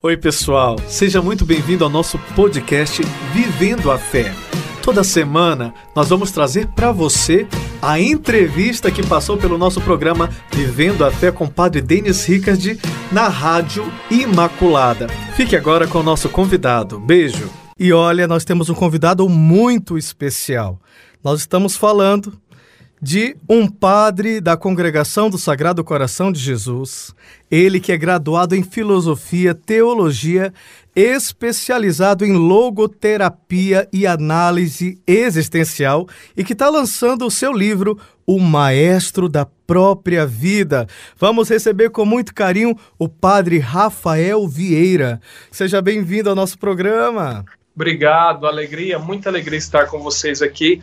Oi, pessoal, seja muito bem-vindo ao nosso podcast Vivendo a Fé. Toda semana nós vamos trazer para você a entrevista que passou pelo nosso programa Vivendo a Fé com o Padre Denis Ricard na Rádio Imaculada. Fique agora com o nosso convidado. Beijo. E olha, nós temos um convidado muito especial. Nós estamos falando de um padre da congregação do Sagrado Coração de Jesus, ele que é graduado em filosofia, teologia, especializado em logoterapia e análise existencial e que está lançando o seu livro O Maestro da Própria Vida. Vamos receber com muito carinho o padre Rafael Vieira. Seja bem-vindo ao nosso programa. Obrigado, alegria, muita alegria estar com vocês aqui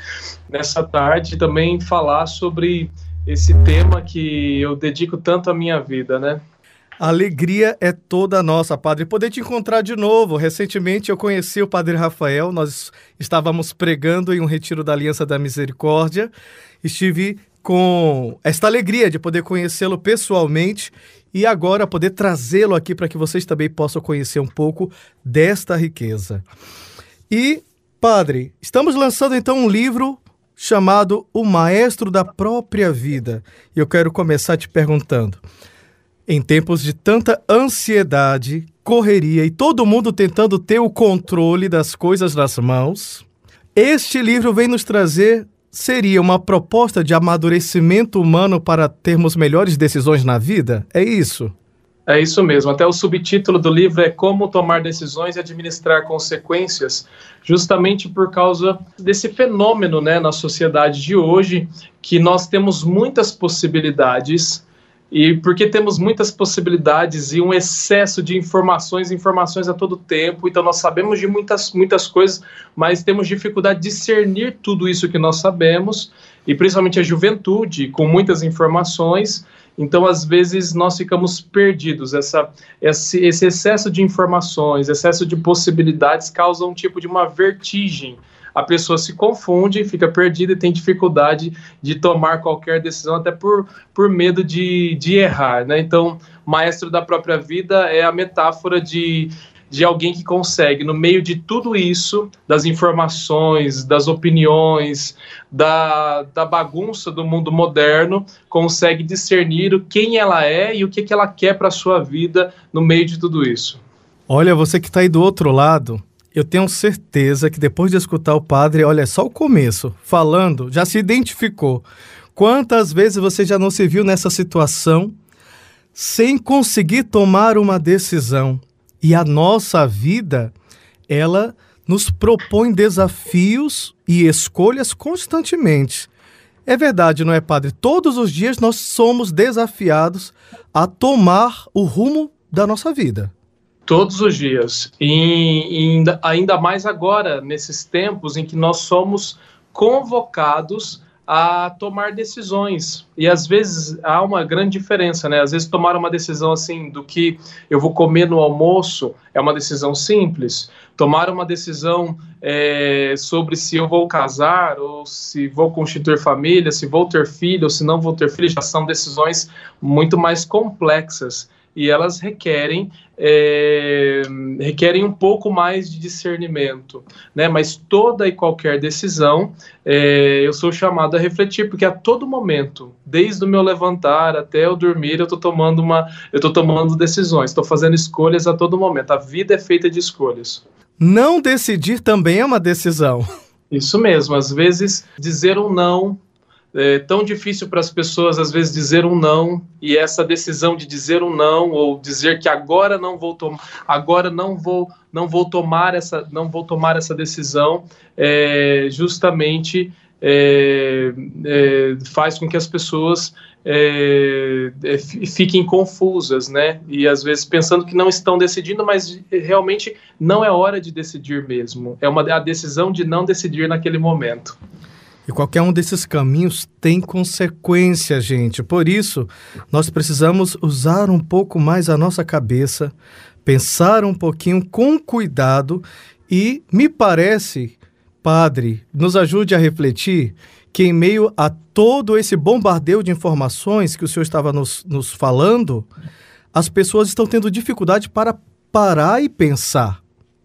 nessa tarde e também falar sobre esse tema que eu dedico tanto à minha vida, né? Alegria é toda nossa, Padre. Poder te encontrar de novo. Recentemente eu conheci o Padre Rafael, nós estávamos pregando em um retiro da Aliança da Misericórdia. Estive com esta alegria de poder conhecê-lo pessoalmente e agora poder trazê-lo aqui para que vocês também possam conhecer um pouco desta riqueza. E, padre, estamos lançando então um livro chamado O Maestro da Própria Vida. E eu quero começar te perguntando: em tempos de tanta ansiedade, correria e todo mundo tentando ter o controle das coisas nas mãos, este livro vem nos trazer seria uma proposta de amadurecimento humano para termos melhores decisões na vida? É isso? É isso mesmo. Até o subtítulo do livro é Como Tomar Decisões e Administrar Consequências, justamente por causa desse fenômeno né, na sociedade de hoje, que nós temos muitas possibilidades e porque temos muitas possibilidades e um excesso de informações, informações a todo tempo, então nós sabemos de muitas, muitas coisas, mas temos dificuldade de discernir tudo isso que nós sabemos, e principalmente a juventude, com muitas informações, então às vezes nós ficamos perdidos. Essa, esse, esse excesso de informações, excesso de possibilidades causa um tipo de uma vertigem a pessoa se confunde, fica perdida e tem dificuldade de tomar qualquer decisão, até por, por medo de, de errar. Né? Então, maestro da própria vida é a metáfora de, de alguém que consegue, no meio de tudo isso, das informações, das opiniões, da, da bagunça do mundo moderno, consegue discernir quem ela é e o que, que ela quer para a sua vida no meio de tudo isso. Olha, você que está aí do outro lado, eu tenho certeza que depois de escutar o padre, olha só o começo, falando, já se identificou. Quantas vezes você já não se viu nessa situação sem conseguir tomar uma decisão? E a nossa vida, ela nos propõe desafios e escolhas constantemente. É verdade, não é, padre? Todos os dias nós somos desafiados a tomar o rumo da nossa vida. Todos os dias. E, e ainda mais agora, nesses tempos em que nós somos convocados a tomar decisões. E às vezes há uma grande diferença, né? Às vezes tomar uma decisão assim do que eu vou comer no almoço é uma decisão simples. Tomar uma decisão é, sobre se eu vou casar ou se vou constituir família, se vou ter filho ou se não vou ter filho, já são decisões muito mais complexas e elas requerem é, requerem um pouco mais de discernimento, né? Mas toda e qualquer decisão é, eu sou chamado a refletir, porque a todo momento, desde o meu levantar até eu dormir, eu estou tomando uma, eu estou tomando decisões, estou fazendo escolhas a todo momento. A vida é feita de escolhas. Não decidir também é uma decisão. Isso mesmo, às vezes dizer um não é tão difícil para as pessoas às vezes dizer um não e essa decisão de dizer um não ou dizer que agora não vou tomar agora não vou não vou tomar essa não vou tomar essa decisão é, justamente é, é, faz com que as pessoas é, é fiquem confusas, né? E às vezes pensando que não estão decidindo, mas realmente não é hora de decidir mesmo. É uma a decisão de não decidir naquele momento. E qualquer um desses caminhos tem consequência, gente. Por isso, nós precisamos usar um pouco mais a nossa cabeça, pensar um pouquinho com cuidado e me parece, padre, nos ajude a refletir que em meio a todo esse bombardeio de informações que o senhor estava nos, nos falando, as pessoas estão tendo dificuldade para parar e pensar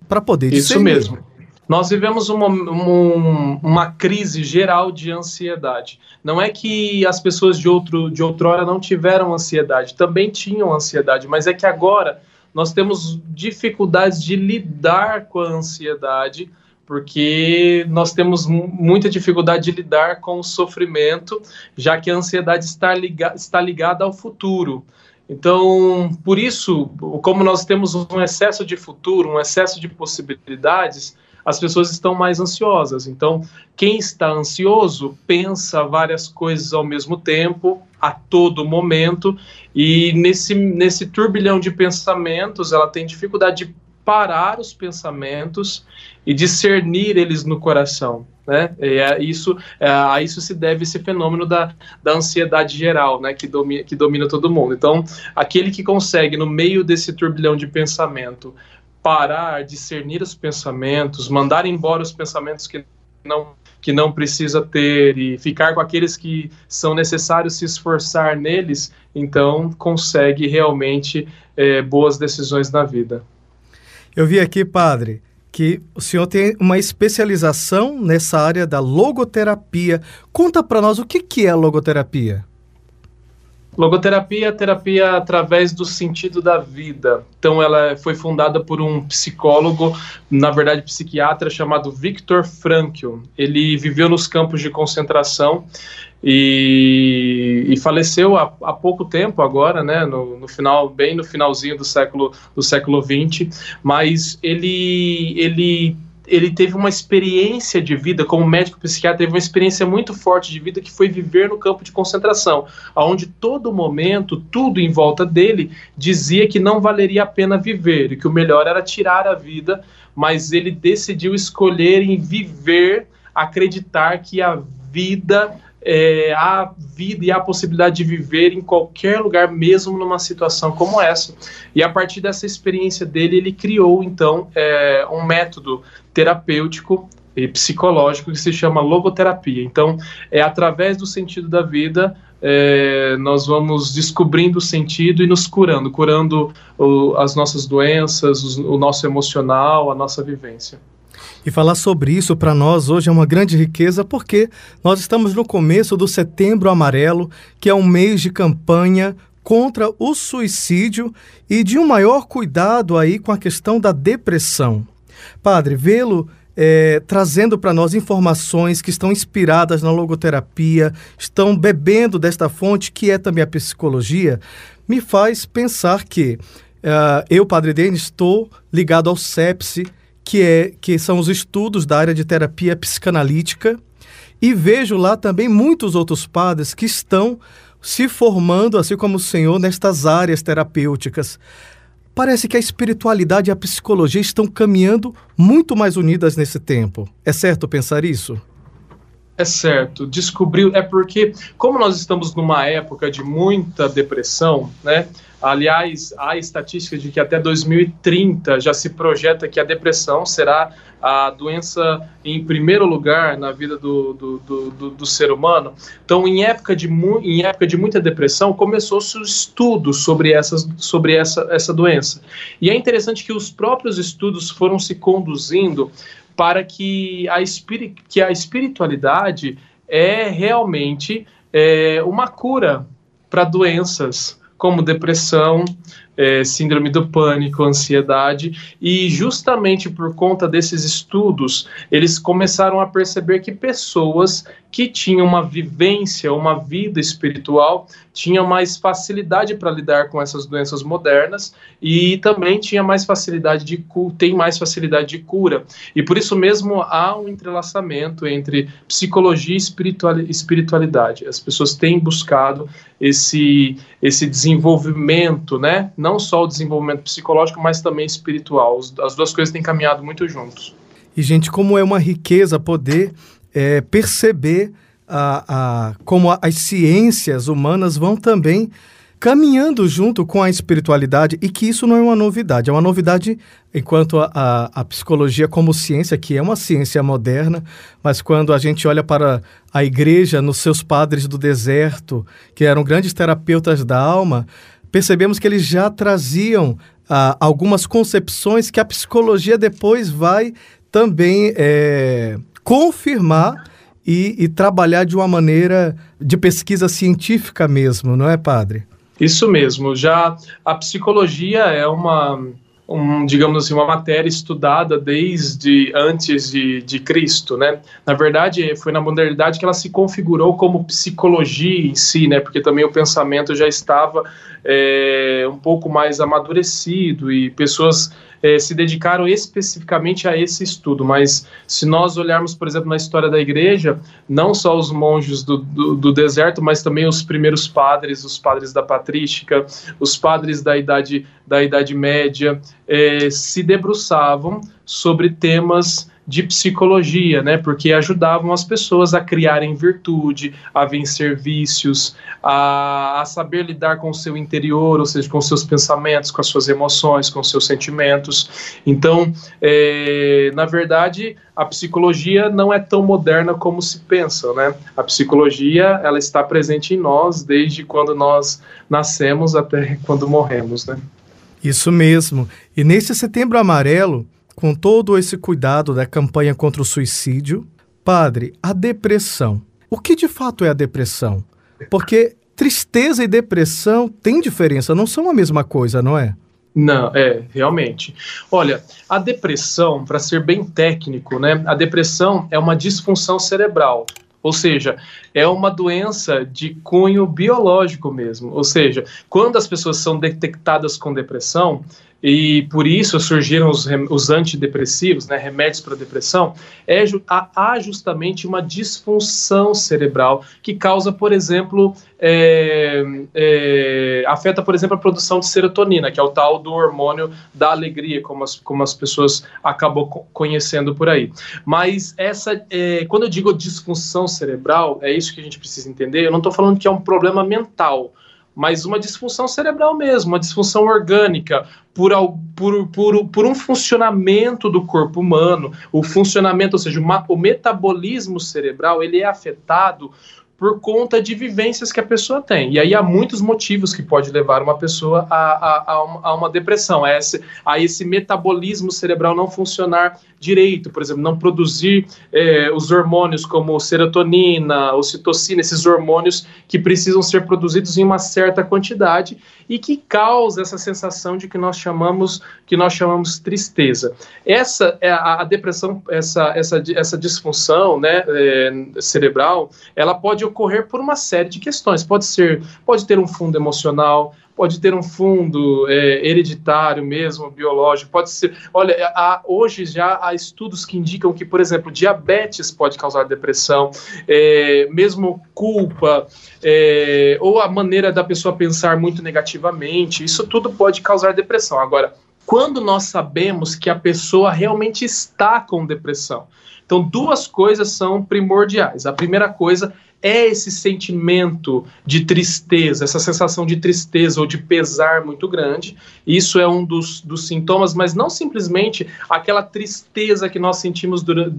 para poder Isso discernir. mesmo. Nós vivemos uma, uma, crise geral de ansiedade. Não é que as pessoas de, outro, de outrora não tiveram ansiedade, também tinham ansiedade, mas é que agora nós temos dificuldades de lidar com a ansiedade, porque nós temos muita dificuldade de lidar com o sofrimento, já que a ansiedade está, liga, está ligada ao futuro. Então, por isso, como nós temos um excesso de futuro, um excesso de possibilidades, as pessoas estão mais ansiosas. Então, quem está ansioso pensa várias coisas ao mesmo tempo, a todo momento, e nesse, nesse turbilhão de pensamentos, ela tem dificuldade de parar os pensamentos e discernir eles no coração. Né? E é isso, é, a isso se deve esse fenômeno da, da ansiedade geral, né? que, domina, que domina todo mundo. Então, aquele que consegue, no meio desse turbilhão de pensamento, parar, discernir os pensamentos, mandar embora os pensamentos que não que não precisa ter e ficar com aqueles que são necessários se esforçar neles, então consegue realmente é, boas decisões na vida. Eu vi aqui, padre, que o senhor tem uma especialização nessa área da logoterapia. Conta para nós o que, que é logoterapia. Logoterapia é terapia através do sentido da vida. Então, ela foi fundada por um psicólogo, na verdade, psiquiatra, chamado Viktor Frankl. Ele viveu nos campos de concentração e, e faleceu há, há, pouco tempo agora, né, no, no, final, bem no finalzinho do século do século 20, mas ele ele ele teve uma experiência de vida, como médico psiquiatra, teve uma experiência muito forte de vida que foi viver no campo de concentração, onde todo momento, tudo em volta dele dizia que não valeria a pena viver e que o melhor era tirar a vida, mas ele decidiu escolher em viver, acreditar que a vida é, a vida e a possibilidade de viver em qualquer lugar, mesmo numa situação como essa. E a partir dessa experiência dele, ele criou então é, um método terapêutico e psicológico que se chama logoterapia. Então, é através do sentido da vida é, nós vamos descobrindo o sentido e nos curando, curando o, as nossas doenças, o, o nosso emocional, a nossa vivência. E falar sobre isso para nós hoje é uma grande riqueza porque nós estamos no começo do Setembro Amarelo, que é um mês de campanha contra o suicídio e de um maior cuidado aí com a questão da depressão. Padre, vê-lo é, trazendo para nós informações que estão inspiradas na logoterapia, estão bebendo desta fonte que é também a psicologia, me faz pensar que uh, eu, Padre Denis, estou ligado ao sepsi, que, é, que são os estudos da área de terapia psicanalítica, e vejo lá também muitos outros padres que estão se formando, assim como o Senhor, nestas áreas terapêuticas. Parece que a espiritualidade e a psicologia estão caminhando muito mais unidas nesse tempo. É certo pensar isso? É certo. Descobriu. É porque, como nós estamos numa época de muita depressão, né? Aliás, há estatística de que até 2030 já se projeta que a depressão será a doença em primeiro lugar na vida do, do, do, do, do ser humano. Então, em época de, em época de muita depressão, começou-se o estudo sobre, essas, sobre essa, essa doença. E é interessante que os próprios estudos foram se conduzindo para que a, espiri que a espiritualidade é realmente é, uma cura para doenças como depressão, é, síndrome do pânico, ansiedade, e justamente por conta desses estudos, eles começaram a perceber que pessoas que tinham uma vivência, uma vida espiritual, tinham mais facilidade para lidar com essas doenças modernas e também tinha mais facilidade de tem mais facilidade de cura. E por isso mesmo há um entrelaçamento entre psicologia e espiritualidade. As pessoas têm buscado esse esse desenvolvimento, né? Não só o desenvolvimento psicológico, mas também espiritual. As duas coisas têm caminhado muito juntos. E gente, como é uma riqueza poder é, perceber a, a, como as ciências humanas vão também caminhando junto com a espiritualidade e que isso não é uma novidade, é uma novidade enquanto a, a, a, psicologia como ciência, que é uma ciência moderna, mas quando a gente olha para a igreja nos seus padres do deserto, que eram grandes terapeutas da alma, percebemos que eles já traziam ah, algumas concepções que a psicologia depois vai também é, confirmar e, e trabalhar de uma maneira de pesquisa científica mesmo, não é, padre? Isso mesmo. Já a psicologia é uma um, digamos assim, uma matéria estudada desde antes de, de Cristo, né? Na verdade, foi na modernidade que ela se configurou como psicologia em si, né? Porque também o pensamento já estava é, um pouco mais amadurecido e pessoas é, se dedicaram especificamente a esse estudo, mas se nós olharmos, por exemplo, na história da igreja, não só os monges do, do, do deserto, mas também os primeiros padres, os padres da patrística, os padres da idade, da idade média, é, se debruçavam sobre temas de psicologia, né? Porque ajudavam as pessoas a criarem virtude, a vencer vícios, a, a saber lidar com o seu interior, ou seja, com seus pensamentos, com as suas emoções, com seus sentimentos. Então, é, na verdade, a psicologia não é tão moderna como se pensa, né? A psicologia ela está presente em nós desde quando nós nascemos até quando morremos, né? Isso mesmo. E nesse Setembro Amarelo com todo esse cuidado da campanha contra o suicídio, padre, a depressão. O que de fato é a depressão? Porque tristeza e depressão têm diferença, não são a mesma coisa, não é? Não, é, realmente. Olha, a depressão, para ser bem técnico, né? A depressão é uma disfunção cerebral. Ou seja, é uma doença de cunho biológico mesmo. Ou seja, quando as pessoas são detectadas com depressão, e por isso surgiram os, os antidepressivos, né, remédios para depressão, é, há justamente uma disfunção cerebral que causa, por exemplo, é, é, afeta, por exemplo, a produção de serotonina, que é o tal do hormônio da alegria, como as, como as pessoas acabam conhecendo por aí. Mas essa, é, quando eu digo disfunção cerebral, é isso que a gente precisa entender. Eu não estou falando que é um problema mental mas uma disfunção cerebral mesmo, uma disfunção orgânica, por, por, por, por um funcionamento do corpo humano, o funcionamento, ou seja, o, metabolismo cerebral, ele é afetado por conta de vivências que a pessoa tem. E aí há muitos motivos que pode levar uma pessoa a, a, a, uma, a uma, depressão, a esse, a esse metabolismo cerebral não funcionar direito, por exemplo, não produzir é, os hormônios como serotonina, ocitocina, esses hormônios que precisam ser produzidos em uma certa quantidade e que causa essa sensação de que nós chamamos que nós chamamos tristeza. Essa é a, a depressão, essa, essa, essa disfunção né, é, cerebral, ela pode ocorrer por uma série de questões. Pode ser, pode ter um fundo emocional, pode ter um fundo é, hereditário mesmo, biológico, pode ser. Olha, há, hoje já há estudos que indicam que, por exemplo, diabetes pode causar depressão, é, mesmo culpa, é, ou a maneira da pessoa pensar muito negativamente, isso tudo pode causar depressão. Agora, quando nós sabemos que a pessoa realmente está com depressão. Então, duas coisas são primordiais. A primeira coisa é esse sentimento de tristeza, essa sensação de tristeza ou de pesar muito grande. Isso é um dos, dos sintomas, mas não simplesmente aquela tristeza que nós sentimos durante,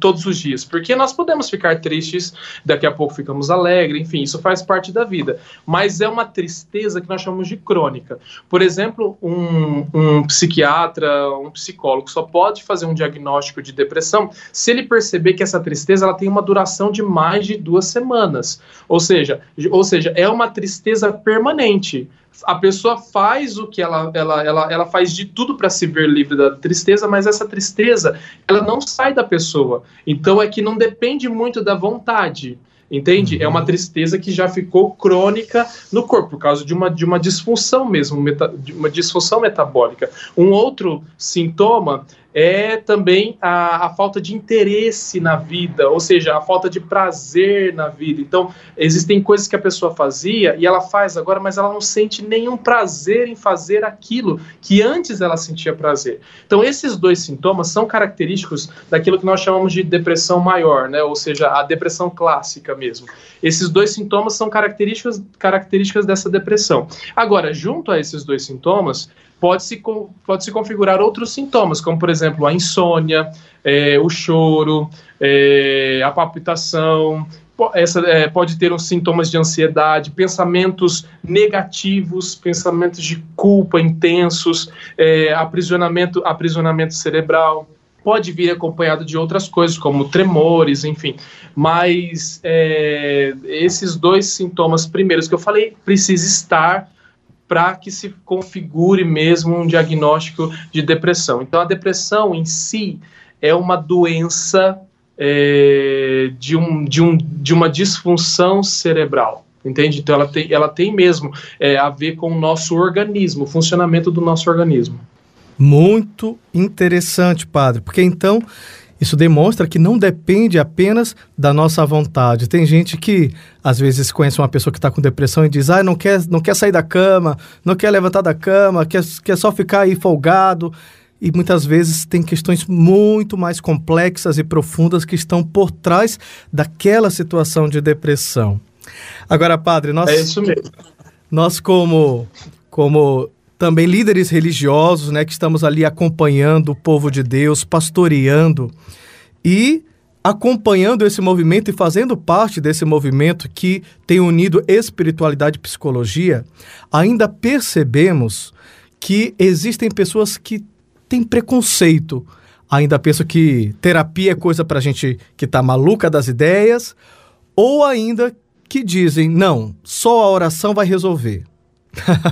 todos os dias, porque nós podemos ficar tristes, daqui a pouco ficamos alegres, enfim, isso faz parte da vida. Mas é uma tristeza que nós chamamos de crônica. Por exemplo, um, um psiquiatra, um psicólogo só pode fazer um diagnóstico de depressão se ele perceber que essa tristeza ela tem uma duração de mais de duas semanas semanas. Ou seja, ou seja, é uma tristeza permanente. A pessoa faz o que ela, ela, ela, ela faz de tudo para se ver livre da tristeza, mas essa tristeza ela não sai da pessoa. Então é que não depende muito da vontade. Entende? Uhum. É uma tristeza que já ficou crônica no corpo, por causa de uma, de uma disfunção mesmo, meta, de uma disfunção metabólica. Um outro sintoma é também a, a, falta de interesse na vida, ou seja, a falta de prazer na vida. Então, existem coisas que a pessoa fazia e ela faz agora, mas ela não sente nenhum prazer em fazer aquilo que antes ela sentia prazer. Então, esses dois sintomas são característicos daquilo que nós chamamos de depressão maior, né? ou seja, a depressão clássica mesmo. Esses dois sintomas são características, características dessa depressão. Agora, junto a esses dois sintomas, pode-se pode -se configurar outros sintomas, como, por exemplo, a insônia, é, o choro, é, a palpitação, essa, é, pode ter uns sintomas de ansiedade, pensamentos negativos, pensamentos de culpa intensos, é, aprisionamento, aprisionamento cerebral. Pode vir acompanhado de outras coisas, como tremores, enfim. Mas é, esses dois sintomas primeiros que eu falei precisa estar para que se configure mesmo um diagnóstico de depressão. Então, a depressão em si é uma doença é, de, um, de, um, de uma disfunção cerebral. Entende? Então ela tem, ela tem mesmo é, a ver com o nosso organismo, o funcionamento do nosso organismo. Muito interessante, padre, porque então isso demonstra que não depende apenas da nossa vontade. Tem gente que às vezes conhece uma pessoa que está com depressão e diz: ah, não quer, não quer sair da cama, não quer levantar da cama, quer, quer só ficar aí folgado e muitas vezes tem questões muito mais complexas e profundas que estão por trás daquela situação de depressão. Agora, padre, nós, é isso mesmo. nós como, como também líderes religiosos, né, que estamos ali acompanhando o povo de Deus, pastoreando e acompanhando esse movimento e fazendo parte desse movimento que tem unido espiritualidade e psicologia, ainda percebemos que existem pessoas que tem preconceito. Ainda penso que terapia é coisa para gente que tá maluca das ideias, ou ainda que dizem, não, só a oração vai resolver.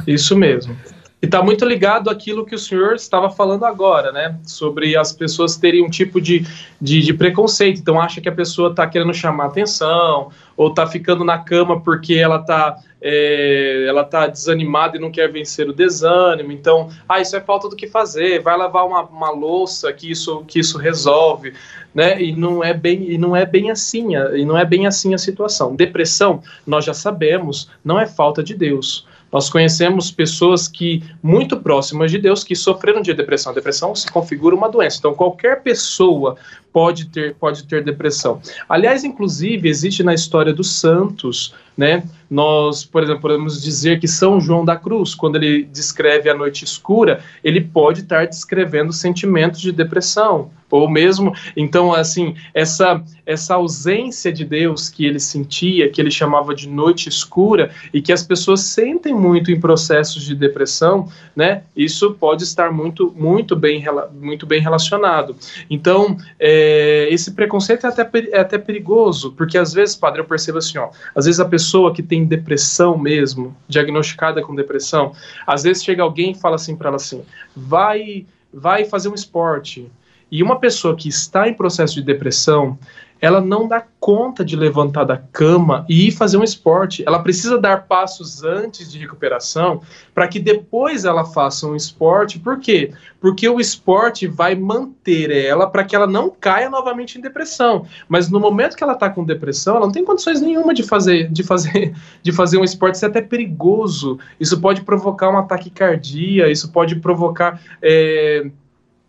Isso mesmo. E está muito ligado àquilo que o senhor estava falando agora, né? Sobre as pessoas terem um tipo de, de, de preconceito. Então, acha que a pessoa está querendo chamar atenção, ou está ficando na cama porque ela está é, ela tá desanimada e não quer vencer o desânimo. Então, ah, isso é falta do que fazer. Vai lavar uma, uma louça que isso, que isso resolve. Né? E não é bem e não é bem assim, e não é bem assim a situação. Depressão, nós já sabemos, não é falta de Deus. Nós conhecemos pessoas que muito próximas de Deus que sofreram de depressão. A depressão se configura uma doença. Então qualquer pessoa pode ter pode ter depressão. Aliás, inclusive existe na história dos santos, né? Nós, por exemplo, podemos dizer que São João da Cruz, quando ele descreve a noite escura, ele pode estar descrevendo sentimentos de depressão, ou mesmo, então, assim, essa, essa ausência de Deus que ele sentia, que ele chamava de noite escura, e que as pessoas sentem muito em processos de depressão, né? Isso pode estar muito, muito, bem, muito bem relacionado. Então, é, esse preconceito é até, é até perigoso, porque às vezes, padre, eu percebo assim, ó, às vezes a pessoa que tem depressão mesmo, diagnosticada com depressão, às vezes chega alguém e fala assim para ela assim, vai, vai fazer um esporte, e uma pessoa que está em processo de depressão, ela não dá conta de levantar da cama e ir fazer um esporte. Ela precisa dar passos antes de recuperação para que depois ela faça um esporte. Por quê? Porque o esporte vai manter ela para que ela não caia novamente em depressão. Mas no momento que ela está com depressão, ela não tem condições nenhuma de fazer, de fazer, de fazer um esporte. Isso é até perigoso. Isso pode provocar um ataque cardíaco. Isso pode provocar é,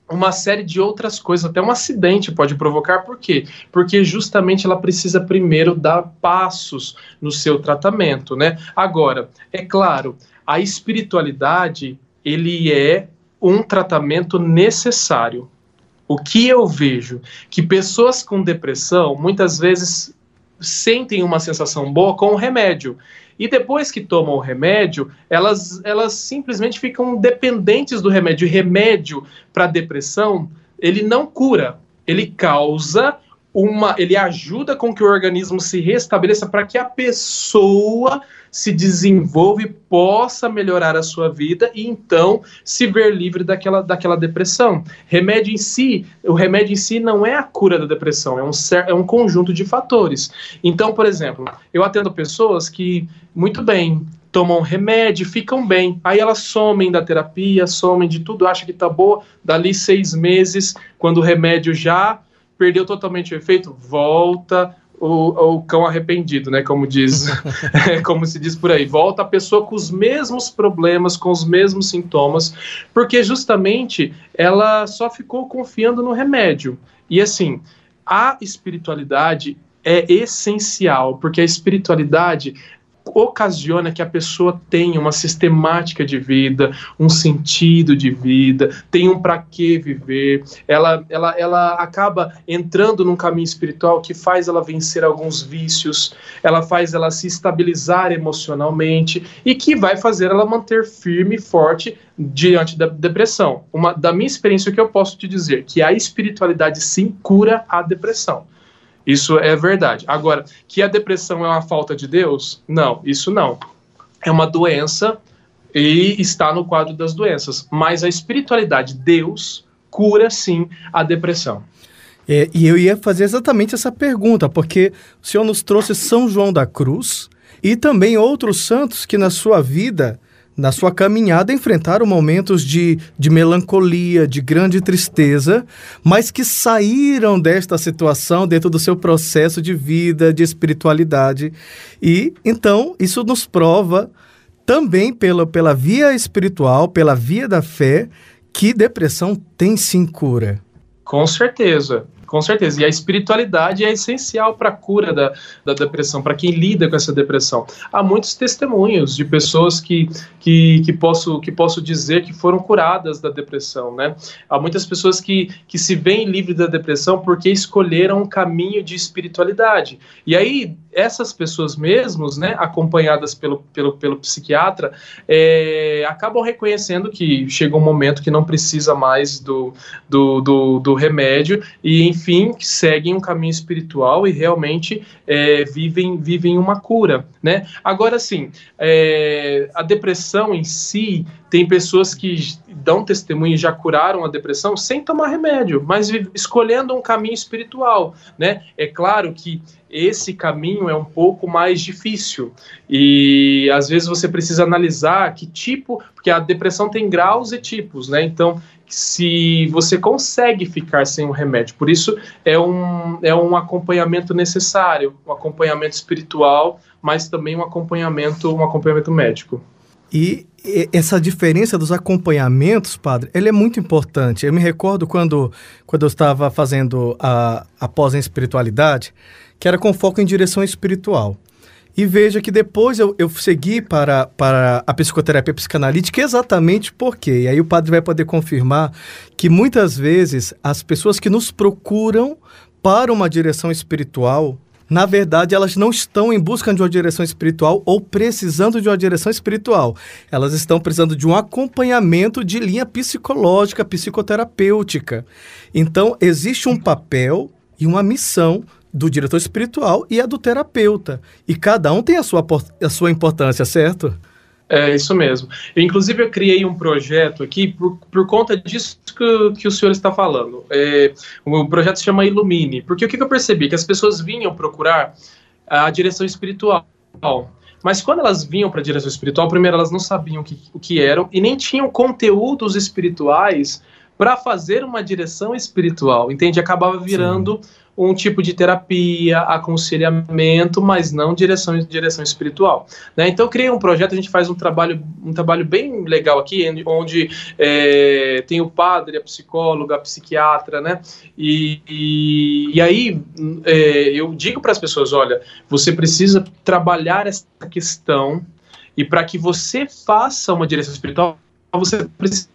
uma série de outras coisas, até um acidente pode provocar, por quê? Porque justamente ela precisa primeiro dar passos no seu tratamento, né? Agora, é claro, a espiritualidade, ele é um tratamento necessário. O que eu vejo? Que pessoas com depressão, muitas vezes sentem uma sensação boa com o remédio. E depois que tomam o remédio, elas, elas simplesmente ficam dependentes do remédio. Remédio para depressão, ele não cura, ele causa uma, ele ajuda com que o organismo se restabeleça para que a pessoa se desenvolva e possa melhorar a sua vida e então se ver livre daquela, daquela depressão. Remédio em si, o remédio em si não é a cura da depressão, é um, é um conjunto de fatores. Então, por exemplo, eu atendo pessoas que, muito bem, tomam remédio, ficam bem. Aí elas somem da terapia, somem de tudo, acham que tá boa. Dali seis meses, quando o remédio já perdeu totalmente o efeito, volta o, o cão arrependido, né? Como diz, como se diz por aí, volta a pessoa com os mesmos problemas, com os mesmos sintomas, porque justamente ela só ficou confiando no remédio. E assim, a espiritualidade é essencial, porque a espiritualidade ocasiona que a pessoa tenha uma sistemática de vida, um sentido de vida, tem um para que viver. Ela, ela, ela acaba entrando num caminho espiritual que faz ela vencer alguns vícios, ela faz ela se estabilizar emocionalmente e que vai fazer ela manter firme e forte diante da depressão. Uma da minha experiência o que eu posso te dizer que a espiritualidade sim cura a depressão. Isso é verdade. Agora, que a depressão é uma falta de Deus? Não, isso não. É uma doença e está no quadro das doenças. Mas a espiritualidade, Deus, cura sim a depressão. É, e eu ia fazer exatamente essa pergunta, porque o Senhor nos trouxe São João da Cruz e também outros santos que na sua vida na sua caminhada, enfrentaram momentos de, de melancolia, de grande tristeza, mas que saíram desta situação dentro do seu processo de vida, de espiritualidade. E então isso nos prova também pela, pela via espiritual, pela via da fé, que depressão tem sim cura. Com certeza. Com certeza. E a espiritualidade é essencial para a cura da, da depressão, para quem lida com essa depressão. Há muitos testemunhos de pessoas que, que, que, posso, que posso dizer que foram curadas da depressão, né? Há muitas pessoas que, que se veem livres da depressão porque escolheram um caminho de espiritualidade. E aí, essas pessoas mesmos, né, acompanhadas pelo, pelo, pelo psiquiatra, é, acabam reconhecendo que chega um momento que não precisa mais do, do, do, do remédio e, enfim, seguem um caminho espiritual e realmente é, vivem, vivem uma cura, né? Agora, sim, é, a depressão em si, tem pessoas que dão testemunho e já curaram a depressão sem tomar remédio, mas escolhendo um caminho espiritual, né? É claro que esse caminho é um pouco mais difícil e às vezes você precisa analisar que tipo, porque a depressão tem graus e tipos, né? Então, se você consegue ficar sem o remédio. Por isso é um, é um acompanhamento necessário, um acompanhamento espiritual, mas também um acompanhamento, um acompanhamento médico. E essa diferença dos acompanhamentos, padre, ele é muito importante. Eu me recordo quando, quando eu estava fazendo a, a pós em espiritualidade, que era com foco em direção espiritual. E veja que depois eu, eu segui para, para a psicoterapia psicanalítica exatamente porque, e aí o padre vai poder confirmar que muitas vezes as pessoas que nos procuram para uma direção espiritual, na verdade, elas não estão em busca de uma direção espiritual ou precisando de uma direção espiritual. Elas estão precisando de um acompanhamento de linha psicológica, psicoterapêutica. Então, existe um papel e uma missão do diretor espiritual e a do terapeuta. E cada um tem a sua, a sua importância, certo? É isso mesmo. Eu, inclusive, eu criei um projeto aqui por, por conta disso que, que o senhor está falando. É, o projeto se chama Ilumine. Porque o que, que eu percebi? Que as pessoas vinham procurar a direção espiritual. Mas quando elas vinham para a direção espiritual, primeiro elas não sabiam o que, o que eram e nem tinham conteúdos espirituais para fazer uma direção espiritual, entende? Acabava virando Sim um tipo de terapia, aconselhamento, mas não direção, direção espiritual. Né? Então, eu criei um projeto, a gente faz um trabalho, um trabalho bem legal aqui, onde é, tem o padre, a psicóloga, a psiquiatra, né? E, e, e aí é, eu digo para as pessoas: olha, você precisa trabalhar essa questão, e para que você faça uma direção espiritual, você precisa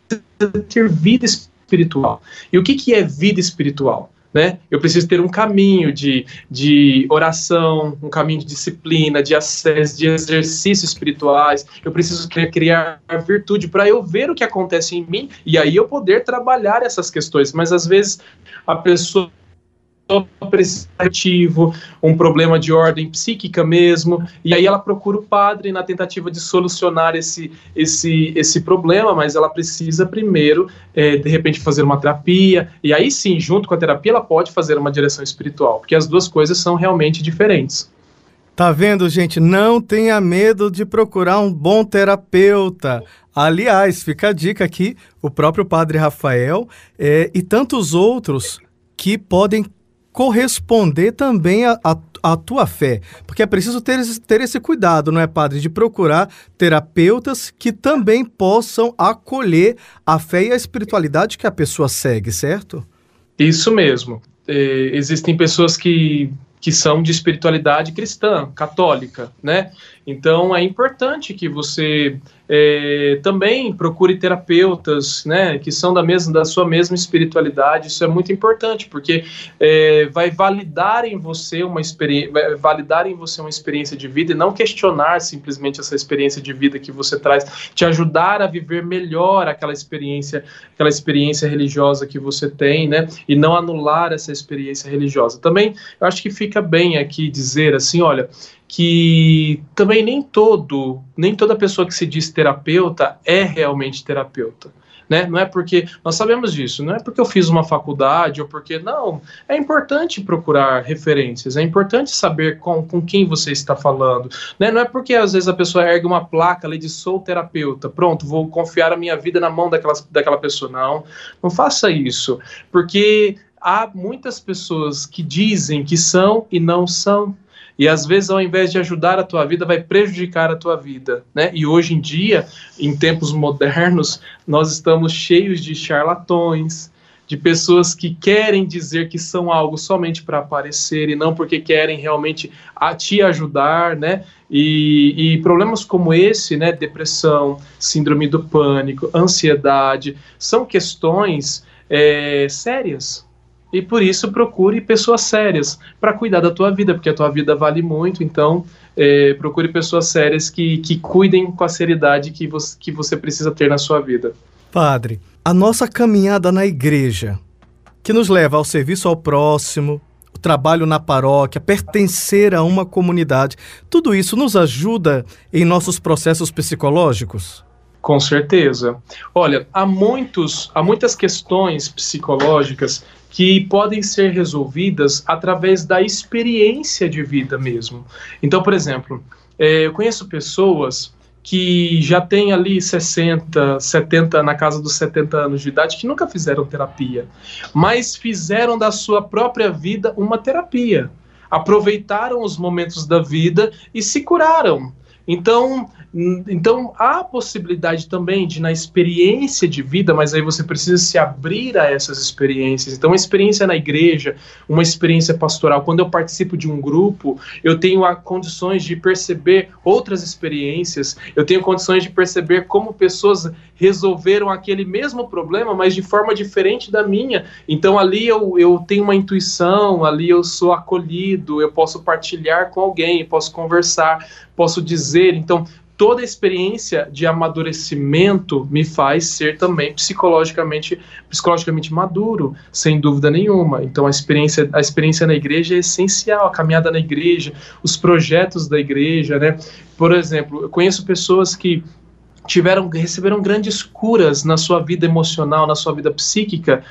ter vida espiritual. E o que, que é vida espiritual? Né? Eu preciso ter um caminho de, de oração, um caminho de disciplina, de acesso, de exercícios espirituais. Eu preciso criar virtude para eu ver o que acontece em mim e aí eu poder trabalhar essas questões. Mas às vezes a pessoa prestativo, um problema de ordem psíquica mesmo, e aí ela procura o padre na tentativa de solucionar esse, esse, esse problema, mas ela precisa primeiro, é, de repente, fazer uma terapia, e aí sim, junto com a terapia, ela pode fazer uma direção espiritual, porque as duas coisas são realmente diferentes. Tá vendo, gente? Não tenha medo de procurar um bom terapeuta. Aliás, fica a dica aqui: o próprio Padre Rafael é, e tantos outros que podem corresponder também à tua fé. Porque é preciso ter ter esse cuidado, não é, padre? De procurar terapeutas que também possam acolher a fé e a espiritualidade que a pessoa segue, certo? Isso mesmo. É, existem pessoas que que são de espiritualidade cristã, católica, né? Então é importante que você é, também procure terapeutas, né, que são da mesma da sua mesma espiritualidade. Isso é muito importante porque é, vai validar em você uma experiência, validar em você uma experiência de vida e não questionar simplesmente essa experiência de vida que você traz, te ajudar a viver melhor aquela experiência, aquela experiência religiosa que você tem, né, e não anular essa experiência religiosa. Também eu acho que fica bem aqui dizer assim, olha, que também nem todo, nem toda pessoa que se diz terapeuta é realmente terapeuta. Né? Não é porque nós sabemos disso, não é porque eu fiz uma faculdade ou porque não. É importante procurar referências, é importante saber com, com quem você está falando. Né? Não é porque às vezes a pessoa ergue uma placa ali de sou terapeuta, pronto, vou confiar a minha vida na mão daquela, daquela pessoa. Não, não faça isso, porque há muitas pessoas que dizem que são e não são. E às vezes, ao invés de ajudar a tua vida, vai prejudicar a tua vida, né? E hoje em dia, em tempos modernos, nós estamos cheios de charlatões, de pessoas que querem dizer que são algo somente para aparecer e não porque querem realmente a te ajudar, né? E, e, problemas como esse, né, depressão, síndrome do pânico, ansiedade, são questões é, sérias, e por isso procure pessoas sérias para cuidar da tua vida, porque a tua vida vale muito, então é, procure pessoas sérias que, que cuidem com a seriedade que você, que você precisa ter na sua vida. Padre, a nossa caminhada na igreja, que nos leva ao serviço ao próximo, o trabalho na paróquia, pertencer a uma comunidade, tudo isso nos ajuda em nossos processos psicológicos? Com certeza. Olha, há, muitos, há muitas questões psicológicas que podem ser resolvidas através da experiência de vida mesmo. Então, por exemplo, é, eu conheço pessoas que já têm ali 60, 70, na casa dos 70 anos de idade, que nunca fizeram terapia, mas fizeram da sua própria vida uma terapia. Aproveitaram os momentos da vida e se curaram. Então, então há a possibilidade também de na experiência de vida, mas aí você precisa se abrir a essas experiências. Então, uma experiência na igreja, uma experiência pastoral, quando eu participo de um grupo, eu tenho condições de perceber outras experiências, eu tenho condições de perceber como pessoas resolveram aquele mesmo problema, mas de forma diferente da minha. Então ali eu, eu tenho uma intuição, ali eu sou acolhido, eu posso partilhar com alguém, posso conversar, posso dizer. Então toda a experiência de amadurecimento me faz ser também psicologicamente psicologicamente maduro, sem dúvida nenhuma. Então a experiência a experiência na igreja é essencial, a caminhada na igreja, os projetos da igreja, né? Por exemplo, eu conheço pessoas que tiveram receberam grandes curas na sua vida emocional, na sua vida psíquica,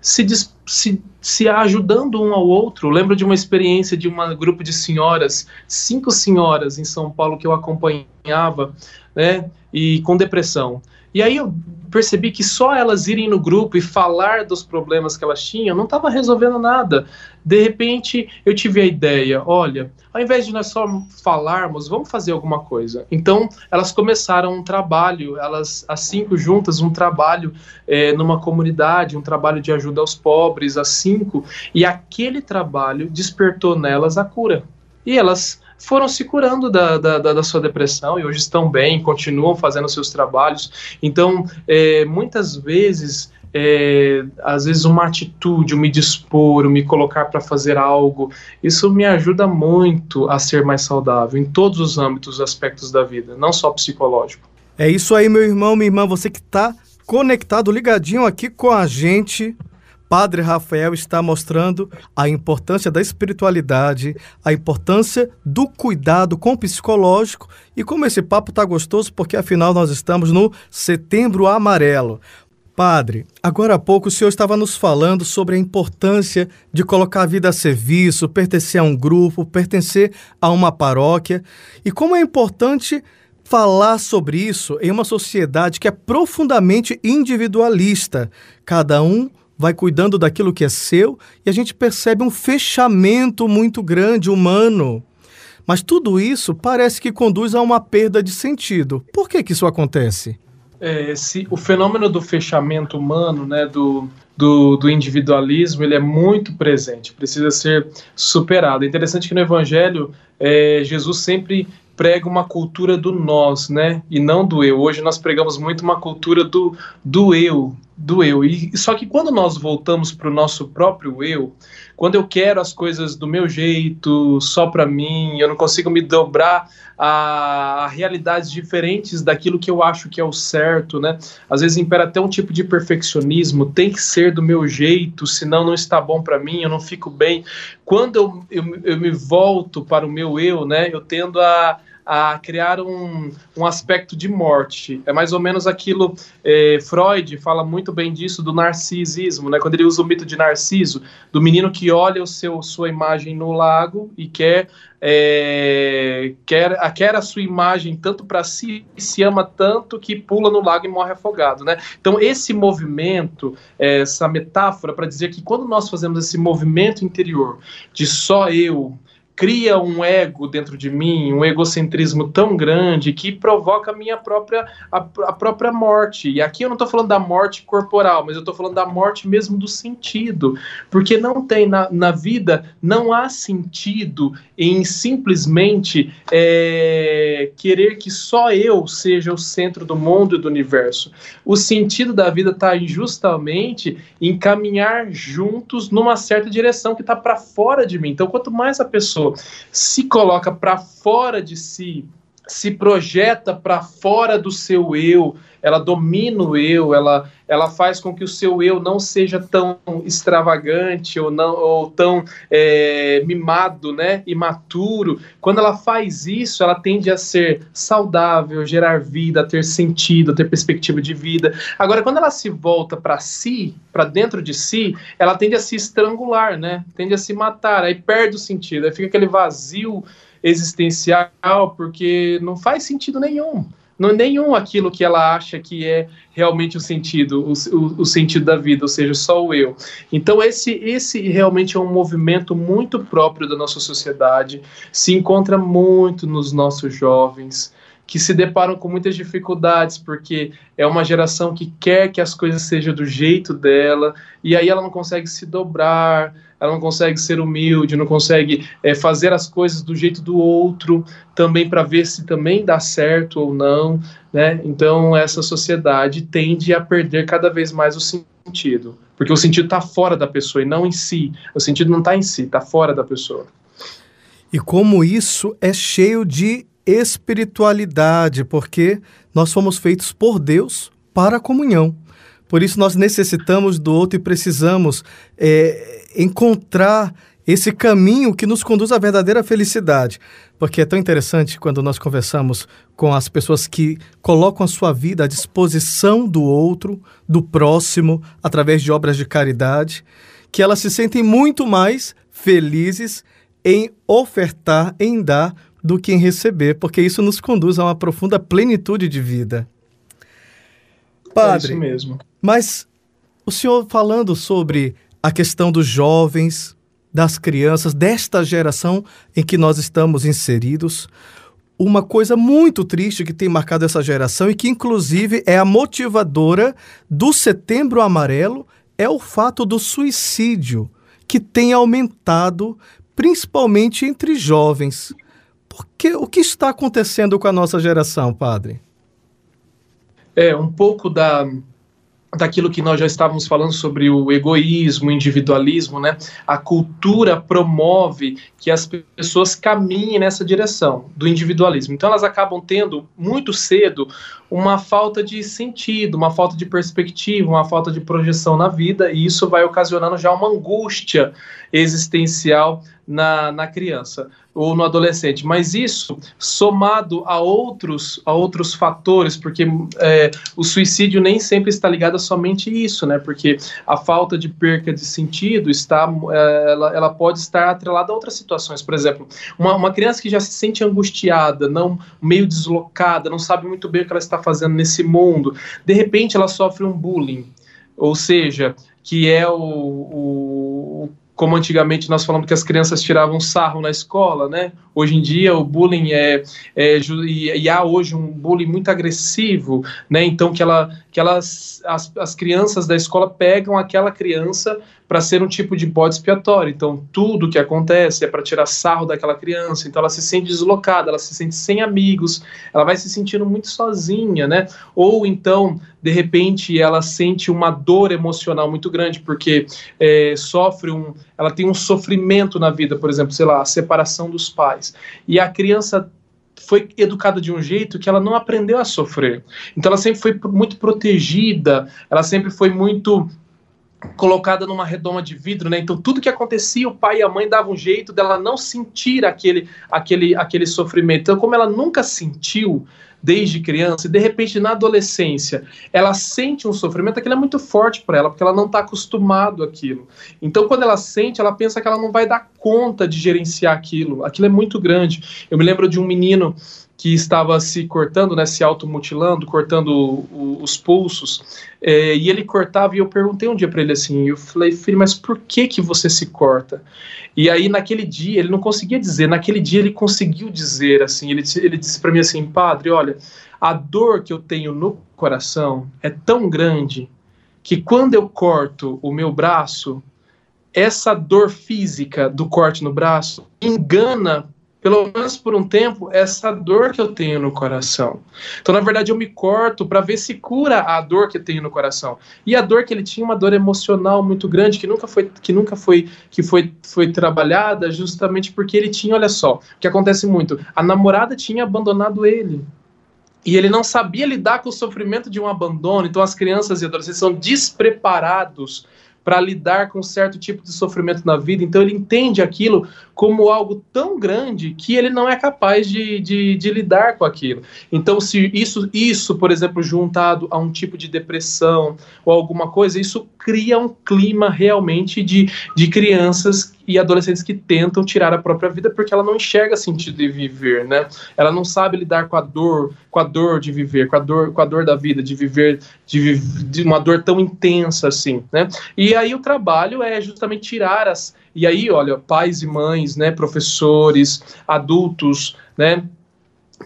se, se, se ajudando um ao outro. lembro de uma experiência de um grupo de senhoras, cinco senhoras em São Paulo que eu acompanhava, né, e com depressão. E aí eu percebi que só elas irem no grupo e falar dos problemas que elas tinham não estava resolvendo nada. De repente eu tive a ideia: olha, ao invés de nós só falarmos, vamos fazer alguma coisa. Então elas começaram um trabalho, elas as cinco juntas, um trabalho é, numa comunidade, um trabalho de ajuda aos pobres, as cinco, e aquele trabalho despertou nelas a cura. E elas foram se curando da, da, da, sua depressão e hoje estão bem, continuam fazendo seus trabalhos. Então, é, muitas vezes, é, às vezes uma atitude, me dispor, me colocar para fazer algo, isso me ajuda muito a ser mais saudável em todos os âmbitos, aspectos da vida, não só psicológico. É isso aí, meu irmão, minha irmã, você que está conectado, ligadinho aqui com a gente Padre Rafael está mostrando a importância da espiritualidade, a importância do cuidado com o psicológico e como esse papo está gostoso, porque afinal nós estamos no Setembro Amarelo. Padre, agora há pouco o senhor estava nos falando sobre a importância de colocar a vida a serviço, pertencer a um grupo, pertencer a uma paróquia e como é importante falar sobre isso em uma sociedade que é profundamente individualista. Cada um vai cuidando daquilo que é seu e a gente percebe um fechamento muito grande humano. Mas tudo isso parece que conduz a uma perda de sentido. Por que, que isso acontece? É, se, o fenômeno do fechamento humano, né, do, do, do, individualismo, ele é muito presente, precisa ser superado. É interessante que no Evangelho, é, Jesus sempre prega uma cultura do nós, né? E não do eu. Hoje nós pregamos muito uma cultura do, do eu, do eu. E só que quando nós voltamos para o nosso próprio eu, quando eu quero as coisas do meu jeito, só para mim, eu não consigo me dobrar a, a, realidades diferentes daquilo que eu acho que é o certo, né? Às vezes impera até um tipo de perfeccionismo, tem que ser do meu jeito, senão não está bom para mim, eu não fico bem. Quando eu, eu, eu me volto para o meu eu, né? Eu tendo a a criar um, um aspecto de morte. É mais ou menos aquilo, é, Freud fala muito bem disso, do narcisismo, né? quando ele usa o mito de Narciso, do menino que olha o seu, sua imagem no lago e quer é, quer, quer a sua imagem tanto para si, se ama tanto que pula no lago e morre afogado, né? Então esse movimento, essa metáfora para dizer que quando nós fazemos esse movimento interior de só eu, cria um ego dentro de mim, um egocentrismo tão grande que provoca a minha própria a, a própria morte. E aqui eu não estou falando da morte corporal, mas eu estou falando da morte mesmo do sentido, porque não tem na, na vida não há sentido em simplesmente é, querer que só eu seja o centro do mundo e do universo. O sentido da vida está justamente em caminhar juntos numa certa direção que está para fora de mim. Então, quanto mais a pessoa se coloca para fora de si, se projeta para fora do seu eu, ela domina o eu, ela, ela faz com que o seu eu não seja tão extravagante ou, não, ou tão é, mimado, né, imaturo. Quando ela faz isso, ela tende a ser saudável, gerar vida, ter sentido, ter perspectiva de vida. Agora, quando ela se volta para si, para dentro de si, ela tende a se estrangular, né, tende a se matar, aí perde o sentido, aí fica aquele vazio existencial, porque não faz sentido nenhum não nenhum aquilo que ela acha que é realmente o sentido, o, o, o, sentido da vida, ou seja, só o eu. Então esse esse realmente é um movimento muito próprio da nossa sociedade, se encontra muito nos nossos jovens que se deparam com muitas dificuldades, porque é uma geração que quer que as coisas sejam do jeito dela, e aí ela não consegue se dobrar, ela não consegue ser humilde, não consegue é, fazer as coisas do jeito do outro, também para ver se também dá certo ou não, né? Então essa sociedade tende a perder cada vez mais o sentido, porque o sentido está fora da pessoa e não em si. O sentido não está em si, está fora da pessoa. E como isso é cheio de espiritualidade, porque nós fomos feitos por Deus para a comunhão. Por isso nós necessitamos do outro e precisamos é, encontrar esse caminho que nos conduz à verdadeira felicidade. Porque é tão interessante quando nós conversamos com as pessoas que colocam a sua vida à disposição do outro, do próximo, através de obras de caridade, que elas se sentem muito mais felizes em ofertar, em dar, do que em receber, porque isso nos conduz a uma profunda plenitude de vida. Padre, é isso mesmo. Mas o senhor falando sobre a questão dos jovens, das crianças, desta geração em que nós estamos inseridos, uma coisa muito triste que tem marcado essa geração e que, inclusive, é a motivadora do Setembro Amarelo é o fato do suicídio, que tem aumentado principalmente entre jovens. Porque, o que está acontecendo com a nossa geração, padre? É, um pouco da, daquilo que nós já estávamos falando sobre o egoísmo, o individualismo, né? A cultura promove que as pessoas caminhem nessa direção do individualismo. Então elas acabam tendo muito cedo uma falta de sentido, uma falta de perspectiva, uma falta de projeção na vida, e isso vai ocasionando já uma angústia existencial na, na criança ou no adolescente. Mas isso, somado a outros, a outros fatores, porque é, o suicídio nem sempre está ligado a somente isso, né? Porque a falta de perca de sentido está, é, ela, ela pode estar atrelada a outras situações. Por exemplo, uma, uma criança que já se sente angustiada, não meio deslocada, não sabe muito bem o que ela está fazendo nesse mundo, de repente ela sofre um bullying, ou seja, que é o, o como antigamente nós falamos que as crianças tiravam sarro na escola, né? Hoje em dia o bullying é, é e, há hoje um bullying muito agressivo, né? Então que ela que elas as, as crianças da escola pegam aquela criança para ser um tipo de bode expiatório. Então, tudo que acontece é para tirar sarro daquela criança. Então, ela se sente deslocada, ela se sente sem amigos, ela vai se sentindo muito sozinha, né? Ou então, de repente, ela sente uma dor emocional muito grande porque é, sofre um, ela tem um sofrimento na vida, por exemplo, sei lá, a separação dos pais. E a criança foi educada de um jeito que ela não aprendeu a sofrer. Então ela sempre foi muito protegida, ela sempre foi muito colocada numa redoma de vidro, né? Então tudo que acontecia, o pai e a mãe davam um jeito dela não sentir aquele aquele aquele sofrimento. Então como ela nunca sentiu desde criança e de repente na adolescência ela sente um sofrimento, aquilo é muito forte para ela porque ela não está acostumado àquilo. Então quando ela sente, ela pensa que ela não vai dar conta de gerenciar aquilo. Aquilo é muito grande. Eu me lembro de um menino que estava se cortando, né, se automutilando, cortando o, o, os pulsos, é, e ele cortava, e eu perguntei um dia para ele assim, eu falei, filho, mas por que que você se corta? E aí, naquele dia, ele não conseguia dizer, naquele dia ele conseguiu dizer, assim, ele, ele disse para mim assim, padre, olha, a dor que eu tenho no coração é tão grande que quando eu corto o meu braço, essa dor física do corte no braço engana pelo menos por um tempo, essa dor que eu tenho no coração. Então, na verdade, eu me corto para ver se cura a dor que eu tenho no coração. E a dor que ele tinha, uma dor emocional muito grande, que nunca foi, que nunca foi, que foi, foi trabalhada, justamente porque ele tinha, olha só, o que acontece muito, a namorada tinha abandonado ele. E ele não sabia lidar com o sofrimento de um abandono, então as crianças e adolescentes são despreparados para lidar com certo tipo de sofrimento na vida, então ele entende aquilo como algo tão grande que ele não é capaz de, de, de, lidar com aquilo. Então, se isso, isso, por exemplo, juntado a um tipo de depressão ou alguma coisa, isso cria um clima realmente de, de crianças e adolescentes que tentam tirar a própria vida porque ela não enxerga sentido de viver, né? Ela não sabe lidar com a dor, com a dor de viver, com a dor, com a dor da vida, de viver, de, de uma dor tão intensa assim, né? E aí o trabalho é justamente tirar as e aí, olha, pais e mães, né, professores, adultos, né,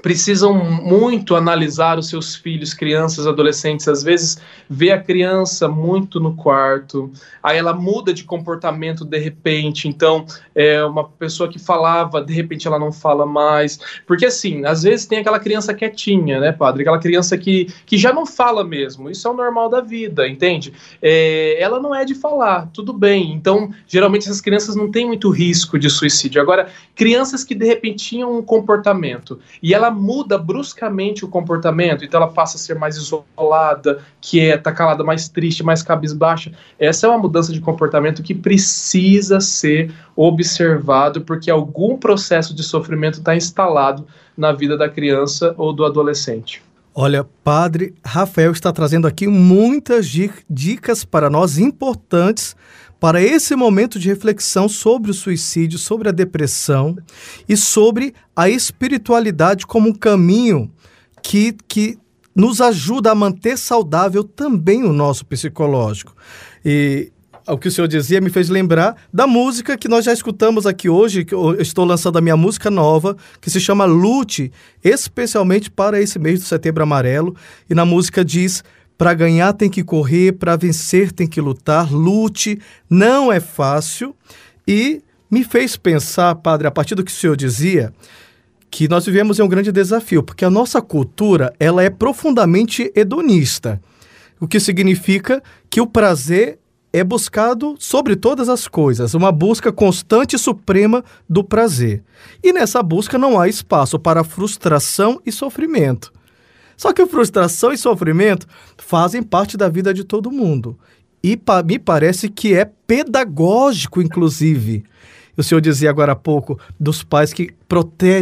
precisam muito analisar os seus filhos, crianças, adolescentes. Às vezes, vê a criança muito no quarto, aí ela muda de comportamento de repente. Então, é uma pessoa que falava, de repente ela não fala mais. Porque, assim, às vezes tem aquela criança quietinha, né, padre? Aquela criança que, que já não fala mesmo. Isso é o normal da vida, entende? É, ela não é de falar, tudo bem. Então, geralmente, essas crianças não têm muito risco de suicídio. Agora, crianças que de repente tinham um comportamento e ela muda bruscamente o comportamento, então ela passa a ser mais isolada, quieta, calada, mais triste, mais cabisbaixa. Essa é uma mudança de comportamento que precisa ser observado, porque algum processo de sofrimento está instalado na vida da criança ou do adolescente. Olha, Padre Rafael está trazendo aqui muitas dicas para nós importantes para esse momento de reflexão sobre o suicídio, sobre a depressão e sobre a espiritualidade como um caminho que, que nos ajuda a manter saudável também o nosso psicológico. E o que o senhor dizia me fez lembrar da música que nós já escutamos aqui hoje, que eu estou lançando a minha música nova, que se chama Lute, especialmente para esse mês do Setembro Amarelo, e na música diz para ganhar tem que correr, para vencer tem que lutar, lute, não é fácil. E me fez pensar, padre, a partir do que o senhor dizia, que nós vivemos em um grande desafio, porque a nossa cultura ela é profundamente hedonista, o que significa que o prazer é buscado sobre todas as coisas, uma busca constante e suprema do prazer. E nessa busca não há espaço para frustração e sofrimento. Só que frustração e sofrimento fazem parte da vida de todo mundo. E pa me parece que é pedagógico, inclusive. O senhor dizia agora há pouco dos pais que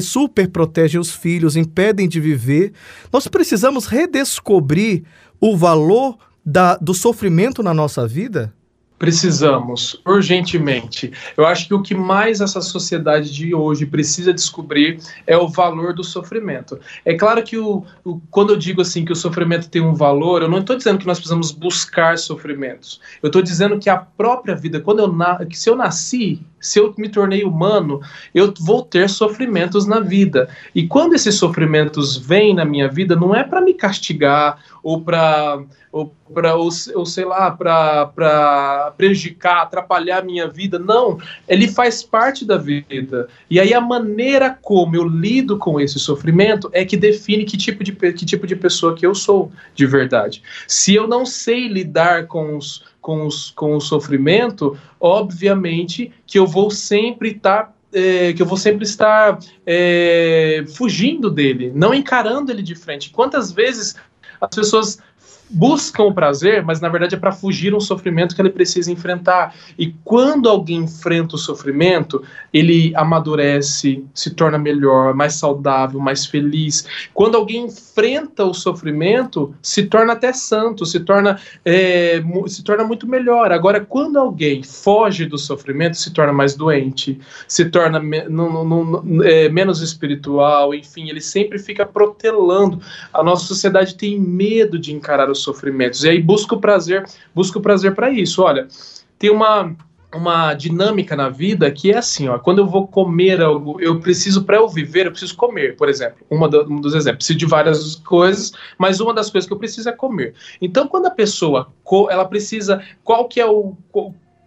super protegem os filhos, impedem de viver. Nós precisamos redescobrir o valor da, do sofrimento na nossa vida? Precisamos, urgentemente. Eu acho que o que mais essa sociedade de hoje precisa descobrir é o valor do sofrimento. É claro que o, o quando eu digo assim que o sofrimento tem um valor, eu não estou dizendo que nós precisamos buscar sofrimentos. Eu estou dizendo que a própria vida, quando eu na, que se eu nasci, se eu me tornei humano, eu vou ter sofrimentos na vida. E quando esses sofrimentos vêm na minha vida, não é para me castigar ou para ou ou, ou, sei lá, para prejudicar, atrapalhar a minha vida. Não, ele faz parte da vida. E aí a maneira como eu lido com esse sofrimento é que define que tipo de, que tipo de pessoa que eu sou de verdade. Se eu não sei lidar com os, com os, com o sofrimento, obviamente que eu vou sempre estar tá é, que eu vou sempre estar é, fugindo dele, não encarando ele de frente. Quantas vezes as pessoas buscam o prazer, mas na verdade é para fugir um sofrimento que ele precisa enfrentar. E quando alguém enfrenta o sofrimento, ele amadurece, se torna melhor, mais saudável, mais feliz. Quando alguém enfrenta o sofrimento, se torna até santo, se torna, é, se torna muito melhor. Agora, quando alguém foge do sofrimento, se torna mais doente, se torna me, é, menos espiritual, enfim, ele sempre fica protelando. A nossa sociedade tem medo de encarar o sofrimentos. E aí busca o prazer, busca o prazer para isso. Olha, tem uma uma dinâmica na vida que é assim, ó, quando eu vou comer algo, eu preciso para eu viver, eu preciso comer, por exemplo, uma do, um dos exemplos, preciso de várias coisas, mas uma das coisas que eu preciso é comer. Então, quando a pessoa, ela precisa, qual que é o,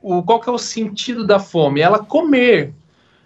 o qual que é o sentido da fome? Ela comer.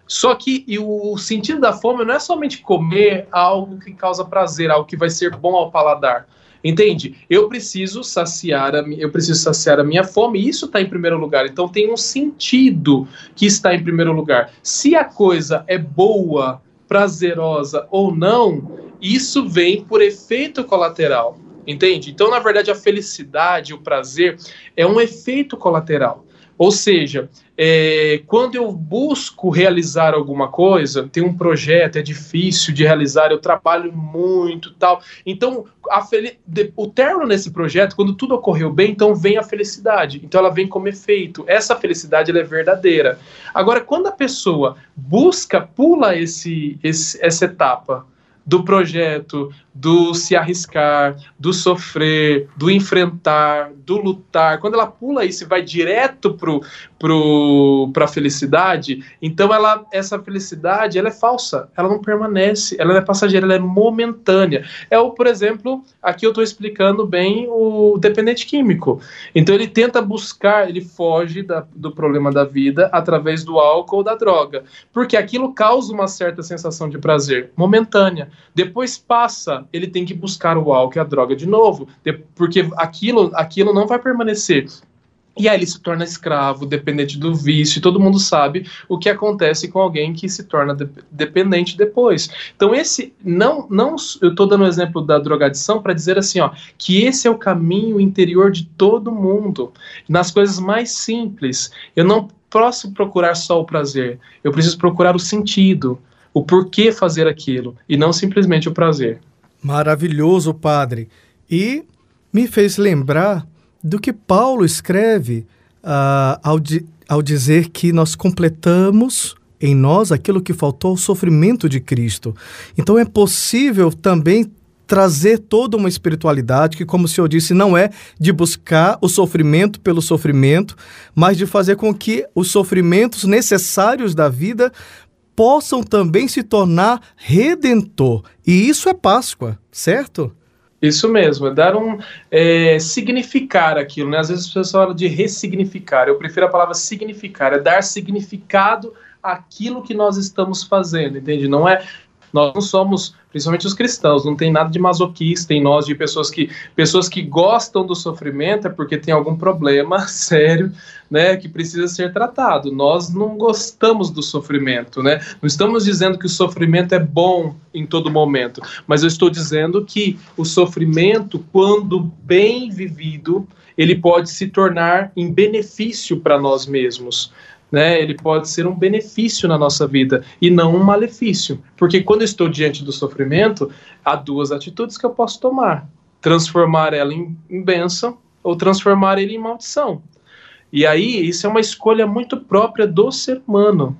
Só que e o sentido da fome não é somente comer algo que causa prazer, algo que vai ser bom ao paladar Entende? Eu preciso saciar a, eu preciso saciar a minha fome, e isso está em primeiro lugar. Então tem um sentido que está em primeiro lugar. Se a coisa é boa, prazerosa ou não, isso vem por efeito colateral. Entende? Então, na verdade, a felicidade, o prazer, é um efeito colateral. Ou seja, é, quando eu busco realizar alguma coisa, tem um projeto, é difícil de realizar, eu trabalho muito tal. Então, o término nesse projeto, quando tudo ocorreu bem, então vem a felicidade. Então ela vem como efeito. Essa felicidade é verdadeira. Agora, quando a pessoa busca, pula esse, esse essa etapa do projeto, do se arriscar, do sofrer, do enfrentar, do lutar. Quando ela pula isso e vai direto pro pro para a felicidade, então ela essa felicidade ela é falsa, ela não permanece, ela é passageira, ela é momentânea. É o, por exemplo, aqui eu estou explicando bem o dependente químico. Então ele tenta buscar, ele foge da, do problema da vida através do álcool ou da droga, porque aquilo causa uma certa sensação de prazer momentânea. Depois passa ele tem que buscar o álcool e a droga de novo, porque aquilo, aquilo não vai permanecer. E aí ele se torna escravo, dependente do vício, e todo mundo sabe o que acontece com alguém que se torna de, dependente depois. Então esse não não eu estou dando o um exemplo da drogadição para dizer assim, ó, que esse é o caminho interior de todo mundo, nas coisas mais simples. Eu não posso procurar só o prazer, eu preciso procurar o sentido, o porquê fazer aquilo e não simplesmente o prazer. Maravilhoso, padre. E me fez lembrar do que Paulo escreve uh, ao, di ao dizer que nós completamos em nós aquilo que faltou ao sofrimento de Cristo. Então é possível também trazer toda uma espiritualidade que, como o senhor disse, não é de buscar o sofrimento pelo sofrimento, mas de fazer com que os sofrimentos necessários da vida possam também se tornar redentor. E isso é Páscoa, certo? Isso mesmo, é dar um é, significar aquilo, né? Às vezes as pessoas falam de ressignificar. Eu prefiro a palavra significar, é dar significado àquilo que nós estamos fazendo, entende? Não é nós não somos, principalmente os cristãos, não tem nada de masoquista em nós, de pessoas que, pessoas que gostam do sofrimento é porque tem algum problema sério, né, que precisa ser tratado. Nós não gostamos do sofrimento, né? Não estamos dizendo que o sofrimento é bom em todo momento, mas eu estou dizendo que o sofrimento, quando bem vivido, ele pode se tornar em benefício para nós mesmos né, ele pode ser um benefício na nossa vida e não um malefício. Porque quando estou diante do sofrimento, há duas atitudes que eu posso tomar: transformar ela em, em bênção ou transformar ele em maldição. E aí, isso é uma escolha muito própria do ser humano,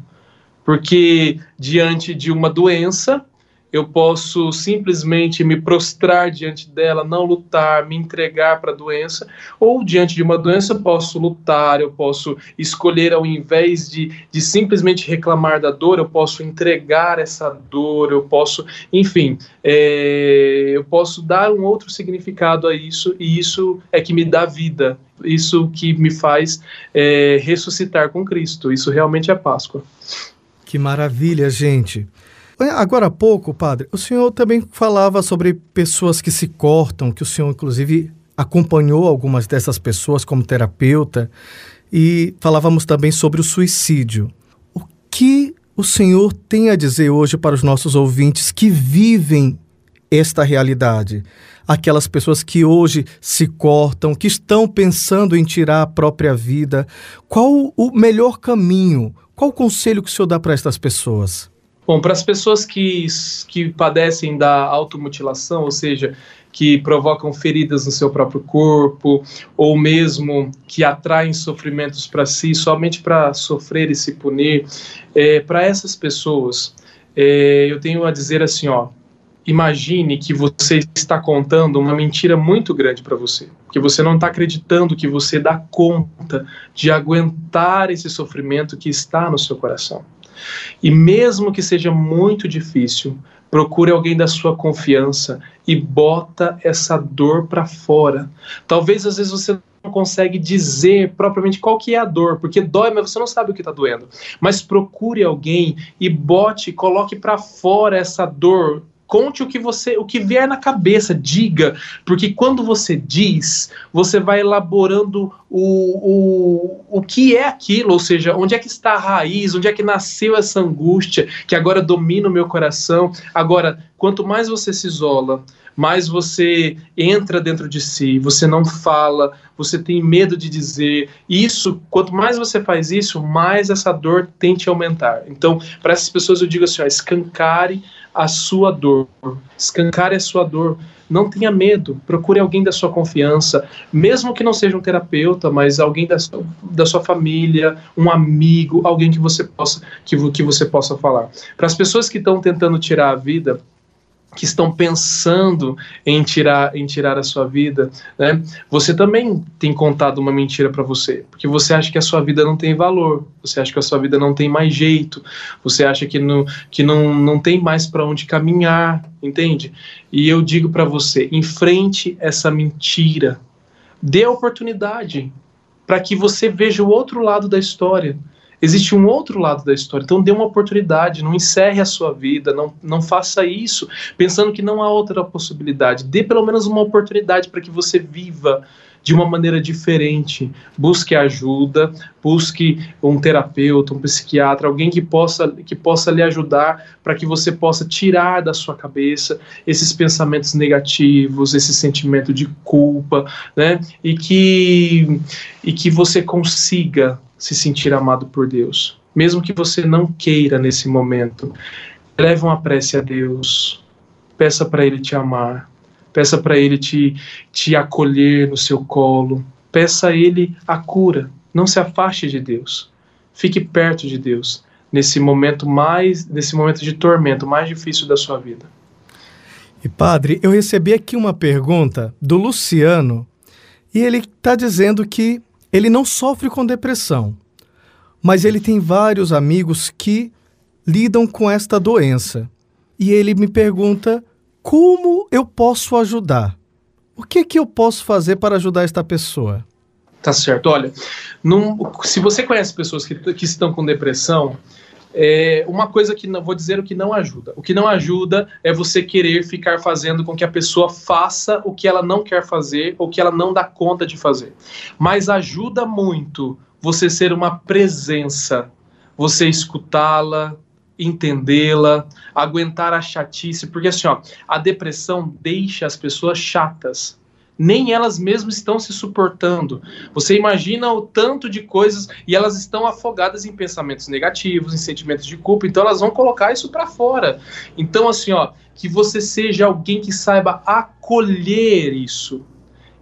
porque diante de uma doença, eu posso simplesmente me prostrar diante dela, não lutar, me entregar para a doença, ou diante de uma doença eu posso lutar, eu posso escolher ao invés de, de simplesmente reclamar da dor, eu posso entregar essa dor, eu posso, enfim, é, eu posso dar um outro significado a isso, e isso é que me dá vida, isso que me faz é, ressuscitar com Cristo, isso realmente é Páscoa. Que maravilha, gente. Agora há pouco, padre, o senhor também falava sobre pessoas que se cortam, que o senhor, inclusive, acompanhou algumas dessas pessoas como terapeuta, e falávamos também sobre o suicídio. O que o senhor tem a dizer hoje para os nossos ouvintes que vivem esta realidade? Aquelas pessoas que hoje se cortam, que estão pensando em tirar a própria vida. Qual o melhor caminho? Qual o conselho que o senhor dá para estas pessoas? Bom, para as pessoas que, que padecem da automutilação, ou seja, que provocam feridas no seu próprio corpo, ou mesmo que atraem sofrimentos para si somente para sofrer e se punir, é, para essas pessoas, é, eu tenho a dizer assim, ó, imagine que você está contando uma mentira muito grande para você, que você não está acreditando que você dá conta de aguentar esse sofrimento que está no seu coração. E mesmo que seja muito difícil, procure alguém da sua confiança e bota essa dor para fora. Talvez às vezes você não consegue dizer propriamente qual que é a dor, porque dói, mas você não sabe o que está doendo. Mas procure alguém e bote, coloque para fora essa dor Conte o que você, o que vier na cabeça, diga, porque quando você diz, você vai elaborando o, o, o que é aquilo, ou seja, onde é que está a raiz, onde é que nasceu essa angústia que agora domina o meu coração. Agora, quanto mais você se isola, mais você entra dentro de si, você não fala, você tem medo de dizer. Isso, quanto mais você faz isso, mais essa dor tende a aumentar. Então, para essas pessoas eu digo assim, ó, escancare a sua dor, escancare a sua dor. Não tenha medo, procure alguém da sua confiança, mesmo que não seja um terapeuta, mas alguém da sua, da sua família, um amigo, alguém que você possa que, que você possa falar. Para as pessoas que estão tentando tirar a vida, que estão pensando em tirar, em tirar a sua vida, né? Você também tem contado uma mentira para você, porque você acha que a sua vida não tem valor, você acha que a sua vida não tem mais jeito, você acha que não, que não, não tem mais para onde caminhar, entende? E eu digo para você, enfrente essa mentira, dê a oportunidade para que você veja o outro lado da história existe um outro lado da história. Então dê uma oportunidade, não encerre a sua vida, não, não faça isso pensando que não há outra possibilidade. Dê pelo menos uma oportunidade para que você viva de uma maneira diferente. Busque ajuda, busque um terapeuta, um psiquiatra, alguém que possa, que possa lhe ajudar para que você possa tirar da sua cabeça esses pensamentos negativos, esse sentimento de culpa, né? E que, e que você consiga se sentir amado por Deus. Mesmo que você não queira nesse momento, leve uma prece a Deus, peça para Ele te amar, peça para Ele te, te acolher no seu colo, peça a Ele a cura. Não se afaste de Deus, fique perto de Deus nesse momento mais, nesse momento de tormento mais difícil da sua vida. E padre, eu recebi aqui uma pergunta do Luciano e ele está dizendo que ele não sofre com depressão, mas ele tem vários amigos que lidam com esta doença. E ele me pergunta como eu posso ajudar? O que que eu posso fazer para ajudar esta pessoa? Tá certo. Olha, num, se você conhece pessoas que, que estão com depressão, é uma coisa que não vou dizer o que não ajuda. O que não ajuda é você querer ficar fazendo com que a pessoa faça o que ela não quer fazer ou que ela não dá conta de fazer. Mas ajuda muito você ser uma presença, você escutá-la, entendê-la, aguentar a chatice, porque assim, ó, a depressão deixa as pessoas chatas nem elas mesmas estão se suportando. Você imagina o tanto de coisas e elas estão afogadas em pensamentos negativos, em sentimentos de culpa, então elas vão colocar isso para fora. Então assim, ó, que você seja alguém que saiba acolher isso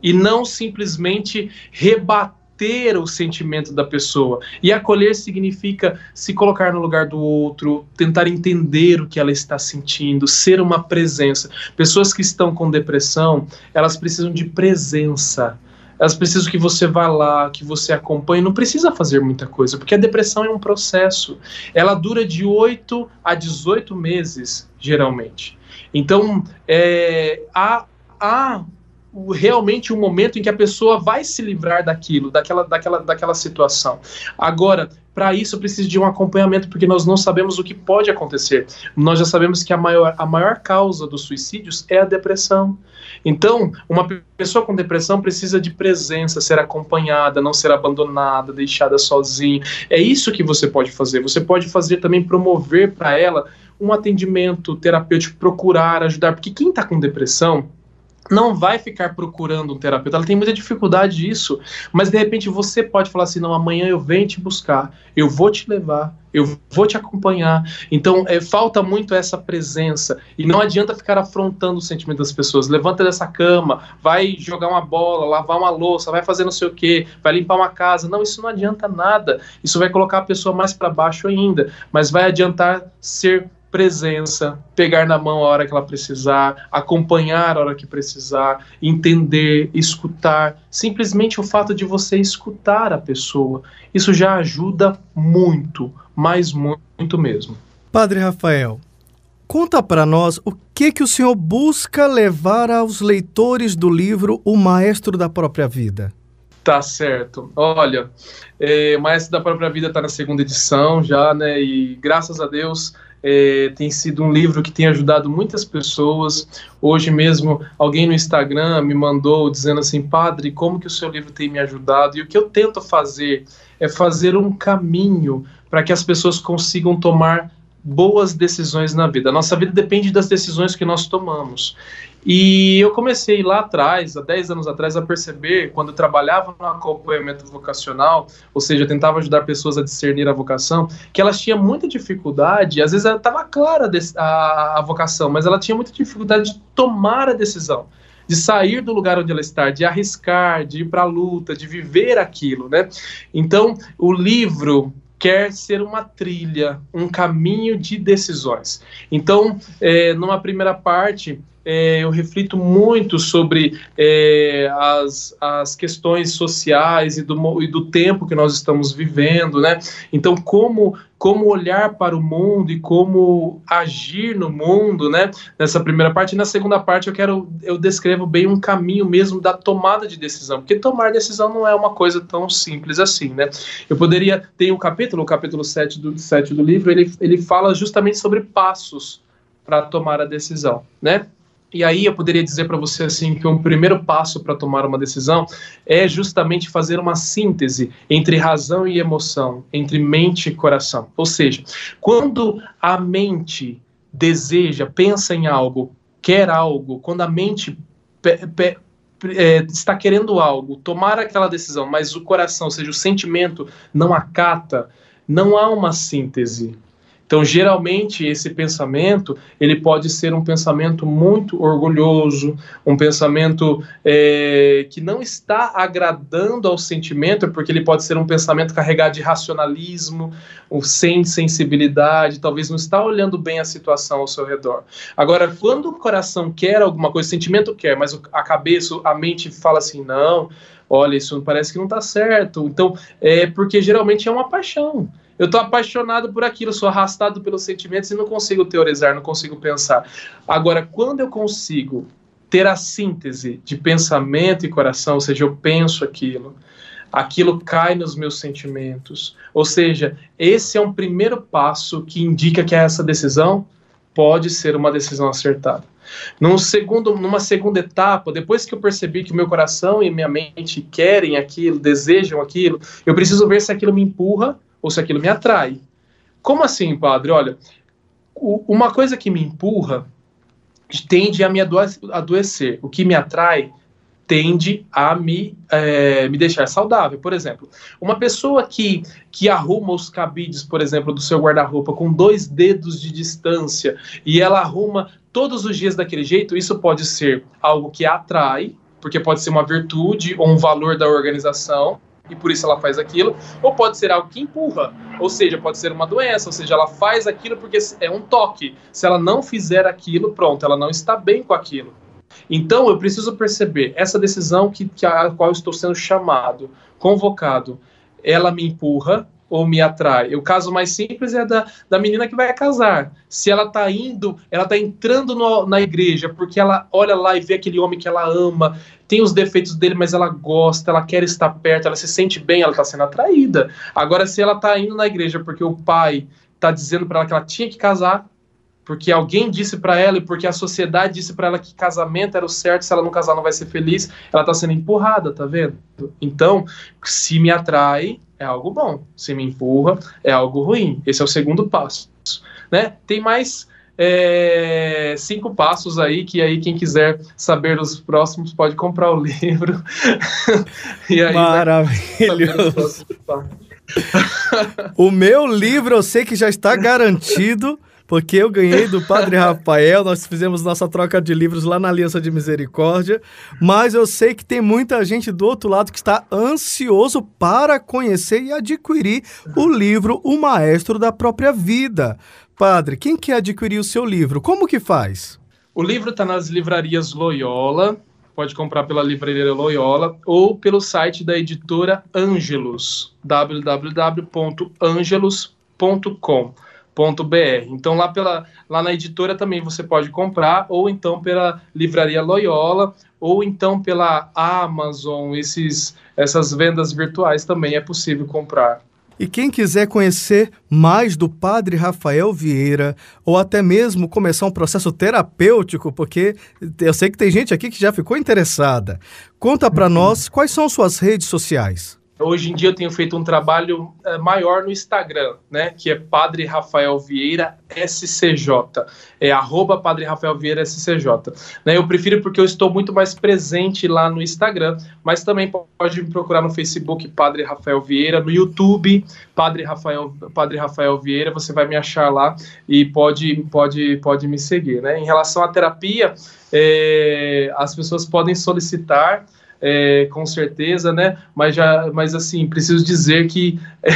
e não simplesmente rebater ter o sentimento da pessoa. E acolher significa se colocar no lugar do outro, tentar entender o que ela está sentindo, ser uma presença. Pessoas que estão com depressão, elas precisam de presença. Elas precisam que você vá lá, que você acompanhe. Não precisa fazer muita coisa, porque a depressão é um processo. Ela dura de 8 a 18 meses, geralmente. Então, é, há, há realmente um momento em que a pessoa vai se livrar daquilo, daquela, daquela, daquela situação. Agora, para isso precisa de um acompanhamento, porque nós não sabemos o que pode acontecer. Nós já sabemos que a maior, a maior causa dos suicídios é a depressão. Então, uma pessoa com depressão precisa de presença, ser acompanhada, não ser abandonada, deixada sozinha. É isso que você pode fazer. Você pode fazer também promover para ela um atendimento terapêutico, procurar ajudar, porque quem está com depressão não vai ficar procurando um terapeuta, ela tem muita dificuldade disso, mas de repente você pode falar assim, não, amanhã eu venho te buscar, eu vou te levar, eu vou te acompanhar. Então, é, falta muito essa presença, e não adianta ficar afrontando o sentimento das pessoas, levanta dessa cama, vai jogar uma bola, lavar uma louça, vai fazer não sei o que, vai limpar uma casa, não, isso não adianta nada, isso vai colocar a pessoa mais para baixo ainda, mas vai adiantar ser presença, pegar na mão a hora que ela precisar, acompanhar a hora que precisar, entender, escutar. Simplesmente o fato de você escutar a pessoa, isso já ajuda muito, mas muito mesmo. Padre Rafael, conta para nós o que que o senhor busca levar aos leitores do livro O Maestro da Própria Vida. Tá certo. Olha, é, o Maestro da Própria Vida está na segunda edição já, né? E graças a Deus é, tem sido um livro que tem ajudado muitas pessoas. Hoje mesmo, alguém no Instagram me mandou dizendo assim: Padre, como que o seu livro tem me ajudado? E o que eu tento fazer é fazer um caminho para que as pessoas consigam tomar boas decisões na vida. A nossa vida depende das decisões que nós tomamos. E eu comecei lá atrás, há 10 anos atrás, a perceber, quando eu trabalhava no acompanhamento vocacional, ou seja, tentava ajudar pessoas a discernir a vocação, que elas tinham muita dificuldade, às vezes estava clara a, a vocação, mas ela tinha muita dificuldade de tomar a decisão de sair do lugar onde ela está, de arriscar, de ir para a luta, de viver aquilo, né? Então, o livro quer ser uma trilha, um caminho de decisões. Então, é, numa primeira parte, é, eu reflito muito sobre é, as, as questões sociais e do, e do tempo que nós estamos vivendo, né? Então, como, como olhar para o mundo e como agir no mundo, né? Nessa primeira parte. E na segunda parte, eu quero, eu descrevo bem um caminho mesmo da tomada de decisão, porque tomar decisão não é uma coisa tão simples assim, né? Eu poderia, tem um capítulo, o capítulo 7 do, 7 do livro, ele, ele fala justamente sobre passos para tomar a decisão, né? E aí eu poderia dizer para você assim que um primeiro passo para tomar uma decisão é justamente fazer uma síntese entre razão e emoção, entre mente e coração. Ou seja, quando a mente deseja, pensa em algo, quer algo, quando a mente é, está querendo algo, tomar aquela decisão, mas o coração, ou seja, o sentimento não acata, não há uma síntese. Então, geralmente, esse pensamento ele pode ser um pensamento muito orgulhoso, um pensamento é, que não está agradando ao sentimento, porque ele pode ser um pensamento carregado de racionalismo, sem sensibilidade, talvez não está olhando bem a situação ao seu redor. Agora, quando o coração quer alguma coisa, o sentimento quer, mas a cabeça, a mente fala assim, não, olha, isso parece que não está certo. Então, é porque geralmente é uma paixão eu estou apaixonado por aquilo, sou arrastado pelos sentimentos e não consigo teorizar, não consigo pensar. Agora, quando eu consigo ter a síntese de pensamento e coração, ou seja, eu penso aquilo, aquilo cai nos meus sentimentos. Ou seja, esse é um primeiro passo que indica que essa decisão pode ser uma decisão acertada. Num segundo, numa segunda etapa, depois que eu percebi que meu coração e minha mente querem aquilo, desejam aquilo, eu preciso ver se aquilo me empurra ou se aquilo me atrai. Como assim, padre? Olha, o, uma coisa que me empurra tende a me adoecer. O que me atrai tende a me, é, me deixar saudável. Por exemplo, uma pessoa que, que arruma os cabides, por exemplo, do seu guarda-roupa com dois dedos de distância e ela arruma todos os dias daquele jeito, isso pode ser algo que atrai, porque pode ser uma virtude ou um valor da organização, e por isso ela faz aquilo, ou pode ser algo que empurra, ou seja, pode ser uma doença, ou seja, ela faz aquilo porque é um toque. Se ela não fizer aquilo, pronto, ela não está bem com aquilo. Então eu preciso perceber essa decisão que, que a qual estou sendo chamado, convocado, ela me empurra ou me atrai? O caso mais simples é da, da menina que vai casar. Se ela está indo, ela está entrando no, na igreja porque ela olha lá e vê aquele homem que ela ama, tem os defeitos dele, mas ela gosta, ela quer estar perto, ela se sente bem, ela está sendo atraída. Agora, se ela está indo na igreja porque o pai está dizendo para ela que ela tinha que casar, porque alguém disse para ela e porque a sociedade disse para ela que casamento era o certo, se ela não casar não vai ser feliz, ela está sendo empurrada, tá vendo? Então, se me atrai, é algo bom. Se me empurra, é algo ruim. Esse é o segundo passo. Né? Tem mais é, cinco passos aí que aí quem quiser saber os próximos pode comprar o livro. e aí Maravilhoso. o meu livro eu sei que já está garantido porque eu ganhei do Padre Rafael, nós fizemos nossa troca de livros lá na Aliança de Misericórdia, mas eu sei que tem muita gente do outro lado que está ansioso para conhecer e adquirir o livro O Maestro da Própria Vida. Padre, quem quer adquirir o seu livro? Como que faz? O livro está nas livrarias Loyola, pode comprar pela livraria Loyola ou pelo site da editora Angelus, www.angelus.com br Então lá pela lá na editora também você pode comprar ou então pela livraria Loyola ou então pela Amazon, esses essas vendas virtuais também é possível comprar. E quem quiser conhecer mais do Padre Rafael Vieira, ou até mesmo começar um processo terapêutico, porque eu sei que tem gente aqui que já ficou interessada, conta para nós quais são suas redes sociais. Hoje em dia eu tenho feito um trabalho uh, maior no Instagram, né? Que é Padre Rafael Vieira SCJ. É arroba Padre Rafael Vieira SCJ. Né, eu prefiro porque eu estou muito mais presente lá no Instagram, mas também pode me procurar no Facebook Padre Rafael Vieira, no YouTube Padre Rafael, Padre Rafael Vieira, você vai me achar lá e pode, pode, pode me seguir. Né? Em relação à terapia, é, as pessoas podem solicitar é, com certeza, né? Mas já, mas assim, preciso dizer que é,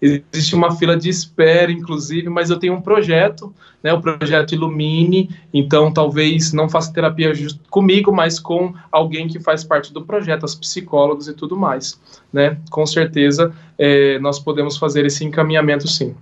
existe uma fila de espera, inclusive, mas eu tenho um projeto, né? O projeto Ilumine, então talvez não faça terapia comigo, mas com alguém que faz parte do projeto, os psicólogos e tudo mais, né? Com certeza é, nós podemos fazer esse encaminhamento, sim.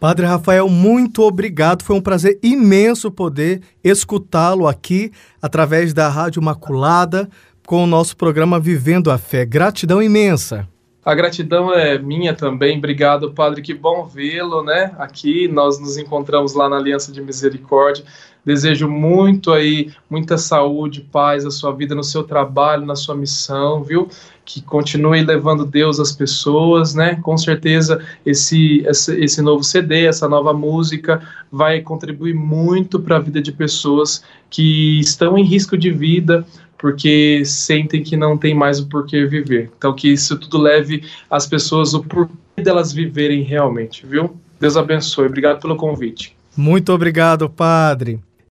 Padre Rafael, muito obrigado. Foi um prazer imenso poder escutá-lo aqui através da Rádio Maculada com o nosso programa Vivendo a Fé. Gratidão imensa. A gratidão é minha também. Obrigado, Padre. Que bom vê-lo, né? Aqui nós nos encontramos lá na Aliança de Misericórdia. Desejo muito aí, muita saúde, paz à sua vida, no seu trabalho, na sua missão, viu? Que continue levando Deus às pessoas, né? Com certeza esse, esse, esse novo CD, essa nova música vai contribuir muito para a vida de pessoas que estão em risco de vida, porque sentem que não tem mais o porquê viver. Então, que isso tudo leve as pessoas o porquê delas viverem realmente, viu? Deus abençoe. Obrigado pelo convite. Muito obrigado, Padre.